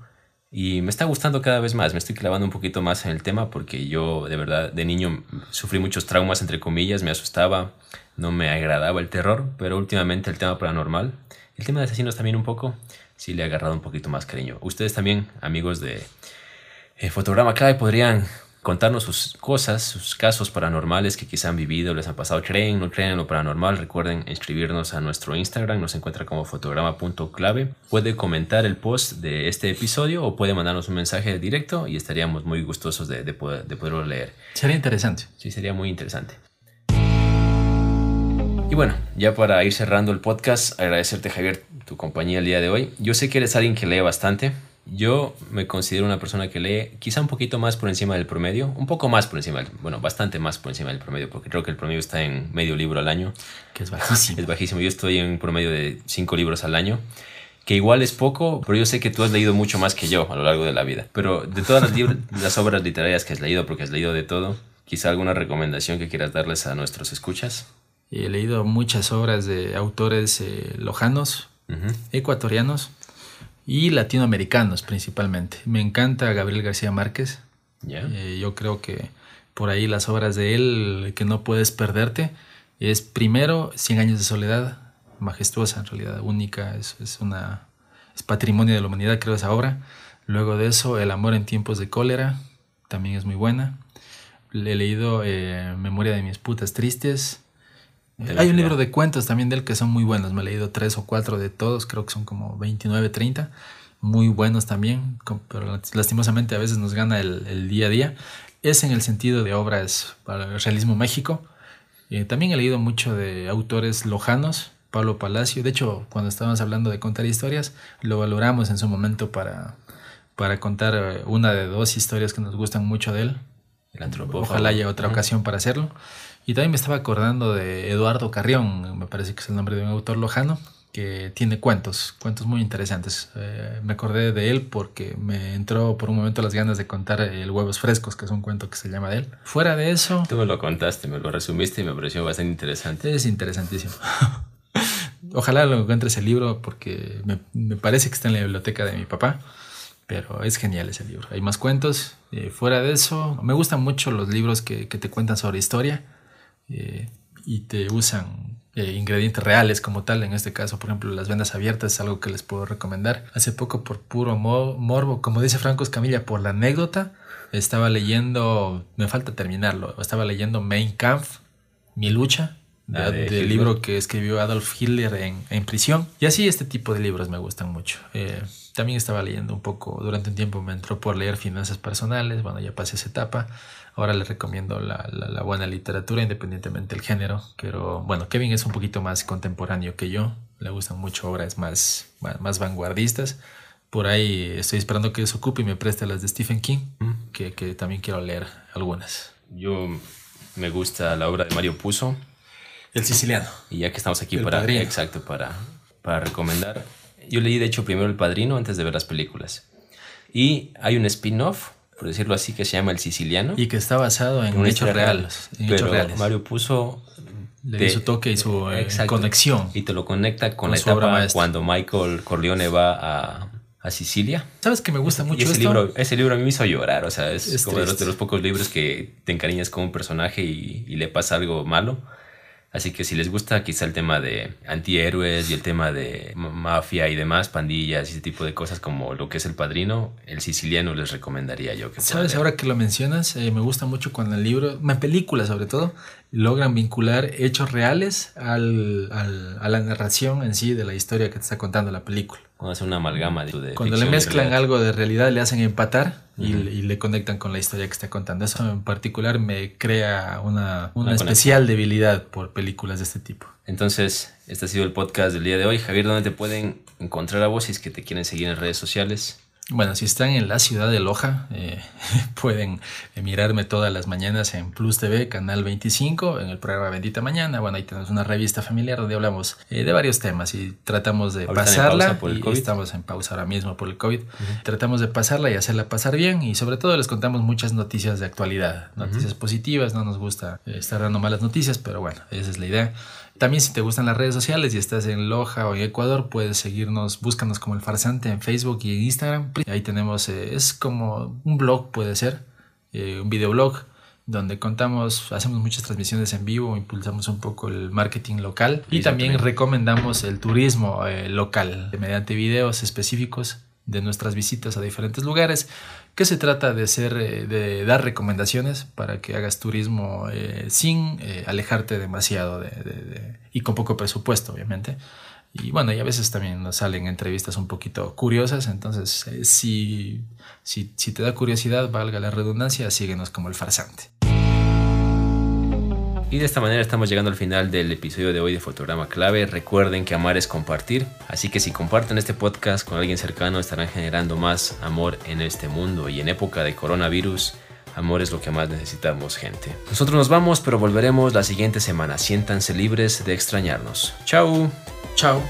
Y me está gustando cada vez más. Me estoy clavando un poquito más en el tema porque yo, de verdad, de niño sufrí muchos traumas, entre comillas. Me asustaba, no me agradaba el terror. Pero últimamente el tema paranormal el tema de asesinos también un poco, sí le ha agarrado un poquito más cariño. Ustedes también, amigos de eh, Fotograma Clave, podrían contarnos sus cosas, sus casos paranormales que quizá han vivido, les han pasado, creen, no creen en lo paranormal. Recuerden inscribirnos a nuestro Instagram, nos encuentra como fotograma.clave. Puede comentar el post de este episodio o puede mandarnos un mensaje directo y estaríamos muy gustosos de, de, poder, de poderlo leer. Sería interesante. Sí, sería muy interesante. Y bueno, ya para ir cerrando el podcast, agradecerte Javier tu compañía el día de hoy. Yo sé que eres alguien que lee bastante. Yo me considero una persona que lee quizá un poquito más por encima del promedio, un poco más por encima, bueno, bastante más por encima del promedio, porque creo que el promedio está en medio libro al año. Que es bajísimo. Es bajísimo. Yo estoy en un promedio de cinco libros al año que igual es poco, pero yo sé que tú has leído mucho más que yo a lo largo de la vida. Pero de todas las, las obras literarias que has leído, porque has leído de todo, quizá alguna recomendación que quieras darles a nuestros escuchas. He leído muchas obras de autores eh, lojanos, ecuatorianos y latinoamericanos principalmente. Me encanta Gabriel García Márquez. Eh, yo creo que por ahí las obras de él que no puedes perderte es primero Cien años de soledad, majestuosa en realidad, única, es, es, una, es patrimonio de la humanidad creo esa obra. Luego de eso El amor en tiempos de cólera, también es muy buena. Le he leído eh, Memoria de mis putas tristes, hay un libro de cuentos también de él que son muy buenos. Me he leído tres o cuatro de todos, creo que son como 29, 30. Muy buenos también, pero lastimosamente a veces nos gana el, día a día. Es en el sentido de obras para el realismo mágico. Eh, también he leído mucho de autores lojanos, Pablo Palacio. De hecho, cuando estábamos hablando de contar historias, lo valoramos en su momento para, para contar eh, una de dos historias que nos gustan mucho de él. El antropófago. Ojalá haya otra ocasión para hacerlo. Y también me estaba acordando de Eduardo Carrión, me parece que es el nombre de un autor lojano, que tiene cuentos, cuentos muy interesantes. Eh, me acordé de él porque me entró por un momento las ganas de contar El Huevos Frescos, que es un cuento que se llama de él. Fuera de eso... Tú me lo contaste, me lo resumiste y me pareció bastante interesante. Es interesantísimo. Ojalá lo encuentres el libro porque me, me, parece que está en la biblioteca de mi papá. Pero es genial ese libro. Hay más cuentos. Eh, fuera de eso, me gustan mucho los libros que, que te cuentan sobre historia eh, y te usan eh, ingredientes reales como tal. En este caso, por ejemplo, las vendas abiertas es algo que les puedo recomendar. Hace poco, por puro morbo, como dice Franco Escamilla, por la anécdota, estaba leyendo, me falta terminarlo, estaba leyendo Mein Kampf, Mi lucha, ah, del libro que escribió Adolf Hitler en, en, prisión. Y así este tipo de libros me gustan mucho. Eh, también estaba leyendo un poco, durante un tiempo me entró por leer finanzas personales, bueno, ya pasé esa etapa. Ahora les recomiendo la, la, buena literatura independientemente del género. Pero bueno, Kevin es un poquito más contemporáneo que yo. Le gustan mucho obras más, más, vanguardistas. Por ahí estoy esperando que se ocupe y me preste las de Stephen King, mm. que, que también quiero leer algunas. Yo me gusta la obra de Mario Puzo. El siciliano. Y ya que estamos aquí para, exacto, para, para recomendar. Yo leí de hecho primero El Padrino antes de ver las películas. Y hay un spin-off por decirlo así, que se llama El Siciliano. Y que está basado en, hechos reales. pero Mario puso... Le su toque y su eh, conexión. Y te lo conecta con, la etapa cuando Michael Corleone va a, a Sicilia. ¿Sabes que me gusta mucho ese Libro, ese libro a mí me hizo llorar, o sea, es, como de los, de los, pocos libros que te encariñas con un personaje y, y le pasa algo malo. Así que si les gusta quizá el tema de antihéroes y el tema de mafia y demás, pandillas y ese tipo de cosas como lo que es El Padrino, El Siciliano les recomendaría yo que ¿Sabes? Ahora que lo mencionas, eh, me gusta mucho cuando el libro, en película sobre todo, logran vincular hechos reales al, al, a la narración en sí de la historia que te está contando la película. Cuando hacen una amalgama de, Cuando le mezclan algo de realidad, le hacen empatar y, le conectan con la historia que está contando. Eso en particular me crea una, una, especial debilidad por películas de este tipo. Entonces, este ha sido el podcast del día de hoy. Javier, ¿dónde te pueden encontrar a vos si es que te quieren seguir en redes sociales? Bueno, si están en la ciudad de Loja, eh, pueden eh, mirarme todas las mañanas en Plus TV, Canal 25, en el programa Bendita Mañana. Bueno, ahí tenemos una revista familiar donde hablamos eh, de varios temas y tratamos de pasarla. Por el COVID. estamos en pausa ahora mismo por el COVID. Tratamos de pasarla y hacerla pasar bien y sobre todo les contamos muchas noticias de actualidad, noticias positivas. No nos gusta estar dando malas noticias, pero bueno, esa es la idea. También si te gustan las redes sociales y estás en Loja o en Ecuador, puedes seguirnos, búscanos como El Farsante en Facebook y en Instagram. Ahí tenemos, eh, es como un blog puede ser, eh, un videoblog donde contamos, hacemos muchas transmisiones en vivo, impulsamos un poco el marketing local y, también, recomendamos el turismo eh, local mediante videos específicos de nuestras visitas a diferentes lugares, que se trata de ser, eh, de dar recomendaciones para que hagas turismo eh, sin eh, alejarte demasiado de, y con poco presupuesto, obviamente. Y bueno, y a veces también nos salen entrevistas un poquito curiosas, entonces si, si, si te da curiosidad, valga la redundancia, síguenos como el farsante. Y de esta manera estamos llegando al final del episodio de hoy de Fotograma Clave. Recuerden que amar es compartir, así que si comparten este podcast con alguien cercano estarán generando más amor en este mundo y en época de coronavirus. Amor es lo que más necesitamos, gente. Nosotros nos vamos, pero volveremos la siguiente semana. Siéntanse libres de extrañarnos. Chao. Chao.